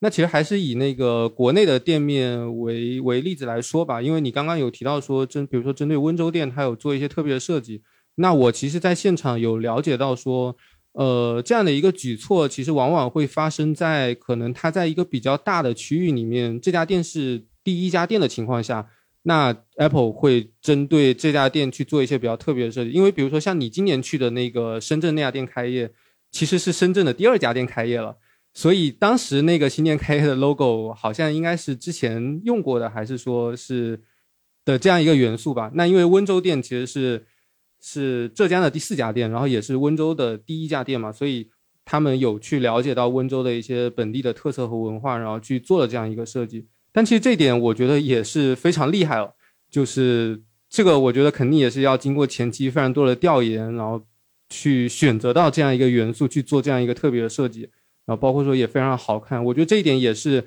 那其实还是以那个国内的店面为为例子来说吧，因为你刚刚有提到说针，比如说针对温州店，它有做一些特别的设计。那我其实在现场有了解到说，呃，这样的一个举措，其实往往会发生在可能它在一个比较大的区域里面，这家店是第一家店的情况下，那 Apple 会针对这家店去做一些比较特别的设计。因为比如说像你今年去的那个深圳那家店开业，其实是深圳的第二家店开业了。所以当时那个新店开业的 logo 好像应该是之前用过的，还是说是的这样一个元素吧？那因为温州店其实是是浙江的第四家店，然后也是温州的第一家店嘛，所以他们有去了解到温州的一些本地的特色和文化，然后去做了这样一个设计。但其实这点我觉得也是非常厉害了，就是这个我觉得肯定也是要经过前期非常多的调研，然后去选择到这样一个元素去做这样一个特别的设计。然后包括说也非常好看，我觉得这一点也是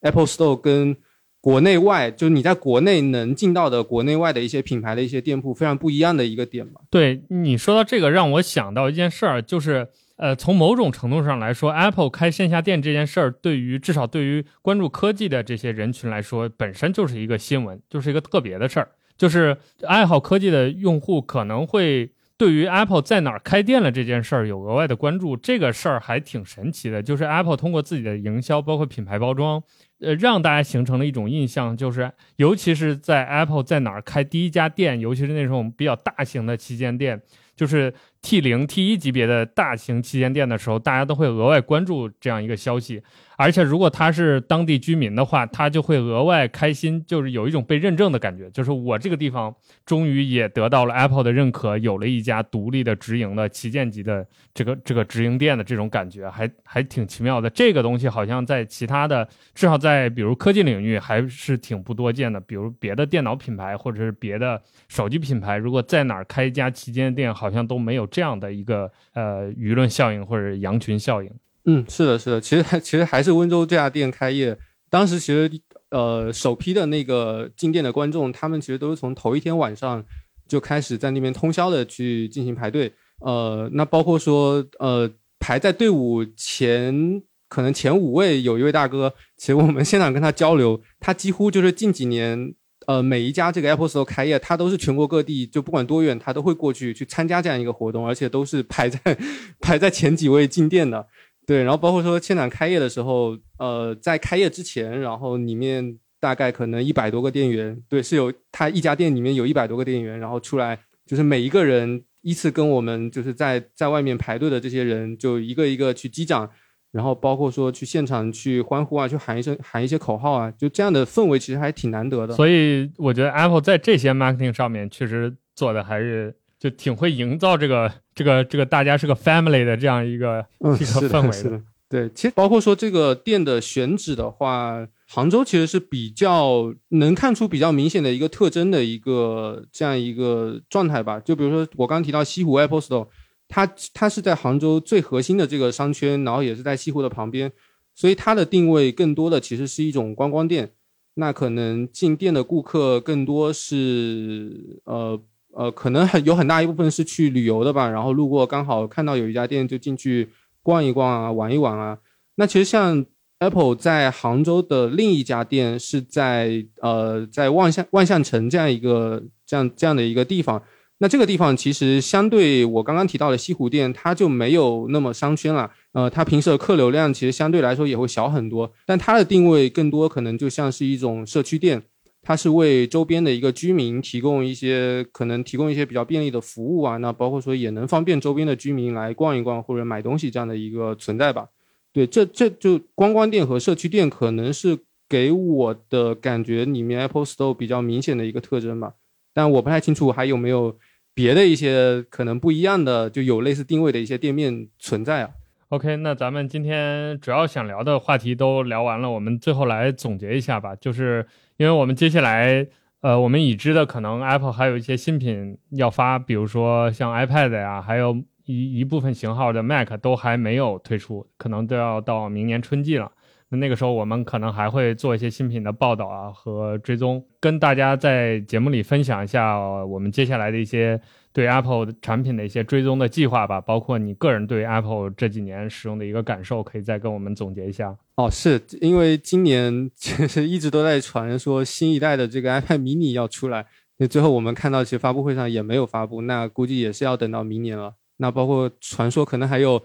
Apple Store 跟国内外，就是你在国内能进到的国内外的一些品牌的一些店铺非常不一样的一个点吧。对你说到这个，让我想到一件事儿，就是呃，从某种程度上来说，Apple 开线下店这件事儿，对于至少对于关注科技的这些人群来说，本身就是一个新闻，就是一个特别的事儿，就是爱好科技的用户可能会。对于 Apple 在哪儿开店了这件事儿有额外的关注，这个事儿还挺神奇的。就是 Apple 通过自己的营销，包括品牌包装，呃，让大家形成了一种印象，就是尤其是在 Apple 在哪儿开第一家店，尤其是那种比较大型的旗舰店，就是 T 零、T 一级别的大型旗舰店的时候，大家都会额外关注这样一个消息。而且，如果他是当地居民的话，他就会额外开心，就是有一种被认证的感觉，就是我这个地方终于也得到了 Apple 的认可，有了一家独立的直营的旗舰级的这个这个直营店的这种感觉，还还挺奇妙的。这个东西好像在其他的，至少在比如科技领域还是挺不多见的。比如别的电脑品牌或者是别的手机品牌，如果在哪儿开一家旗舰店，好像都没有这样的一个呃舆论效应或者羊群效应。嗯，是的，是的，其实其实还是温州这家店开业，当时其实呃首批的那个进店的观众，他们其实都是从头一天晚上就开始在那边通宵的去进行排队，呃，那包括说呃排在队伍前可能前五位有一位大哥，其实我们现场跟他交流，他几乎就是近几年呃每一家这个 Apple Store 开业，他都是全国各地就不管多远，他都会过去去参加这样一个活动，而且都是排在 排在前几位进店的。对，然后包括说现场开业的时候，呃，在开业之前，然后里面大概可能一百多个店员，对，是有他一家店里面有一百多个店员，然后出来就是每一个人依次跟我们就是在在外面排队的这些人，就一个一个去击掌，然后包括说去现场去欢呼啊，去喊一声喊一些口号啊，就这样的氛围其实还挺难得的。所以我觉得 Apple 在这些 marketing 上面确实做的还是。就挺会营造这个这个这个大家是个 family 的这样一个一个氛围的。对，其实包括说这个店的选址的话，杭州其实是比较能看出比较明显的一个特征的一个这样一个状态吧。就比如说我刚提到西湖 Apple Store，它它是在杭州最核心的这个商圈，然后也是在西湖的旁边，所以它的定位更多的其实是一种观光店。那可能进店的顾客更多是呃。呃，可能很有很大一部分是去旅游的吧，然后路过刚好看到有一家店就进去逛一逛啊，玩一玩啊。那其实像 Apple 在杭州的另一家店是在呃在万象万象城这样一个这样这样的一个地方。那这个地方其实相对我刚刚提到的西湖店，它就没有那么商圈了。呃，它平时的客流量其实相对来说也会小很多，但它的定位更多可能就像是一种社区店。它是为周边的一个居民提供一些可能提供一些比较便利的服务啊，那包括说也能方便周边的居民来逛一逛或者买东西这样的一个存在吧。对，这这就观光店和社区店可能是给我的感觉里面 Apple Store 比较明显的一个特征吧。但我不太清楚还有没有别的一些可能不一样的，就有类似定位的一些店面存在啊。OK，那咱们今天主要想聊的话题都聊完了，我们最后来总结一下吧，就是。因为我们接下来，呃，我们已知的可能 Apple 还有一些新品要发，比如说像 iPad 呀，还有一一部分型号的 Mac 都还没有推出，可能都要到明年春季了。那那个时候我们可能还会做一些新品的报道啊和追踪，跟大家在节目里分享一下我们接下来的一些。对 Apple 产品的一些追踪的计划吧，包括你个人对 Apple 这几年使用的一个感受，可以再跟我们总结一下。哦，是因为今年其实一直都在传说新一代的这个 iPad mini 要出来，那最后我们看到其实发布会上也没有发布，那估计也是要等到明年了。那包括传说可能还有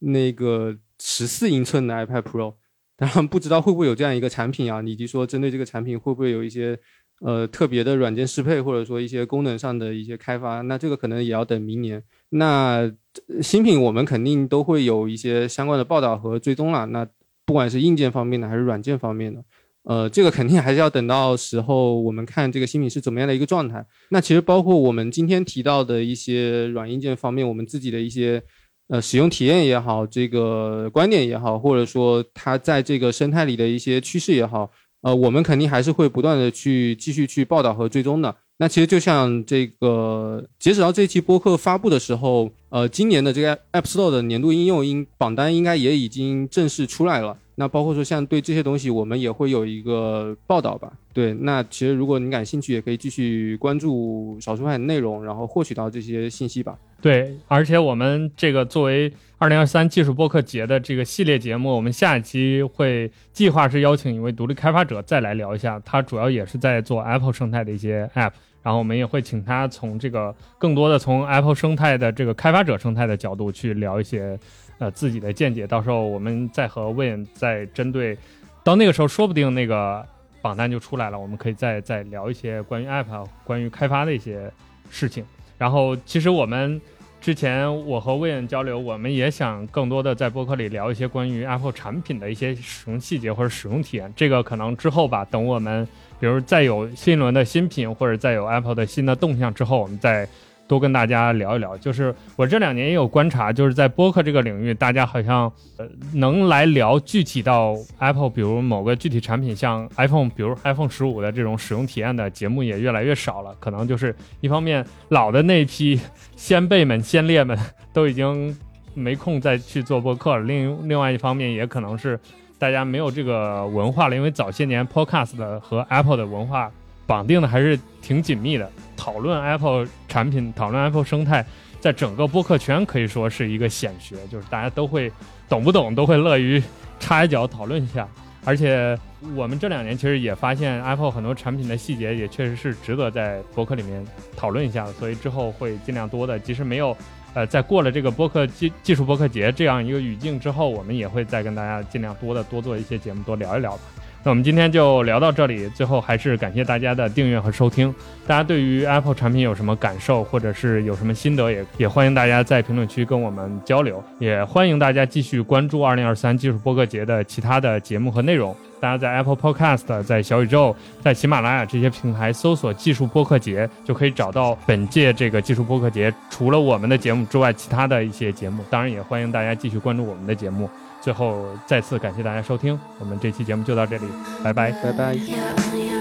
那个十四英寸的 iPad Pro，当然不知道会不会有这样一个产品啊，以及说针对这个产品会不会有一些呃特别的软件适配，或者说一些功能上的一些开发，那这个可能也要等明年。那新品我们肯定都会有一些相关的报道和追踪了。那不管是硬件方面的还是软件方面的，呃，这个肯定还是要等到时候我们看这个新品是怎么样的一个状态。那其实包括我们今天提到的一些软硬件方面，我们自己的一些呃使用体验也好，这个观点也好，或者说它在这个生态里的一些趋势也好，呃，我们肯定还是会不断的去继续去报道和追踪的。那其实就像这个，截止到这期播客发布的时候，呃，今年的这个 App Store 的年度应用应榜单应该也已经正式出来了。那包括说像对这些东西，我们也会有一个报道吧。对，那其实如果你感兴趣，也可以继续关注少数派的内容，然后获取到这些信息吧。对，而且我们这个作为二零二三技术播客节的这个系列节目，我们下一期会计划是邀请一位独立开发者再来聊一下，他主要也是在做 Apple 生态的一些 App。然后我们也会请他从这个更多的从 Apple 生态的这个开发者生态的角度去聊一些，呃自己的见解。到时候我们再和 Win 再针对，到那个时候说不定那个榜单就出来了，我们可以再再聊一些关于 App、关于开发的一些事情。然后其实我们之前我和魏远交流，我们也想更多的在播客里聊一些关于 Apple 产品的一些使用细节或者使用体验。这个可能之后吧，等我们。比如再有新一轮的新品，或者再有 Apple 的新的动向之后，我们再多跟大家聊一聊。就是我这两年也有观察，就是在播客这个领域，大家好像呃能来聊具体到 Apple，比如某个具体产品，像 iPhone，比如 iPhone 十五的这种使用体验的节目也越来越少了。可能就是一方面老的那批先辈们、先烈们都已经没空再去做播客了，另另外一方面也可能是。大家没有这个文化了，因为早些年 Podcast 和 Apple 的文化绑定的还是挺紧密的。讨论 Apple 产品，讨论 Apple 生态，在整个播客圈可以说是一个显学，就是大家都会懂不懂都会乐于插一脚讨论一下。而且我们这两年其实也发现 Apple 很多产品的细节也确实是值得在播客里面讨论一下的，所以之后会尽量多的，即使没有。呃，在过了这个播客技技术播客节这样一个语境之后，我们也会再跟大家尽量多的多做一些节目，多聊一聊那我们今天就聊到这里，最后还是感谢大家的订阅和收听。大家对于 Apple 产品有什么感受，或者是有什么心得，也也欢迎大家在评论区跟我们交流。也欢迎大家继续关注2023技术播客节的其他的节目和内容。大家在 Apple Podcast、在小宇宙、在喜马拉雅这些平台搜索“技术播客节”，就可以找到本届这个技术播客节除了我们的节目之外，其他的一些节目。当然，也欢迎大家继续关注我们的节目。最后，再次感谢大家收听，我们这期节目就到这里，拜拜，拜拜。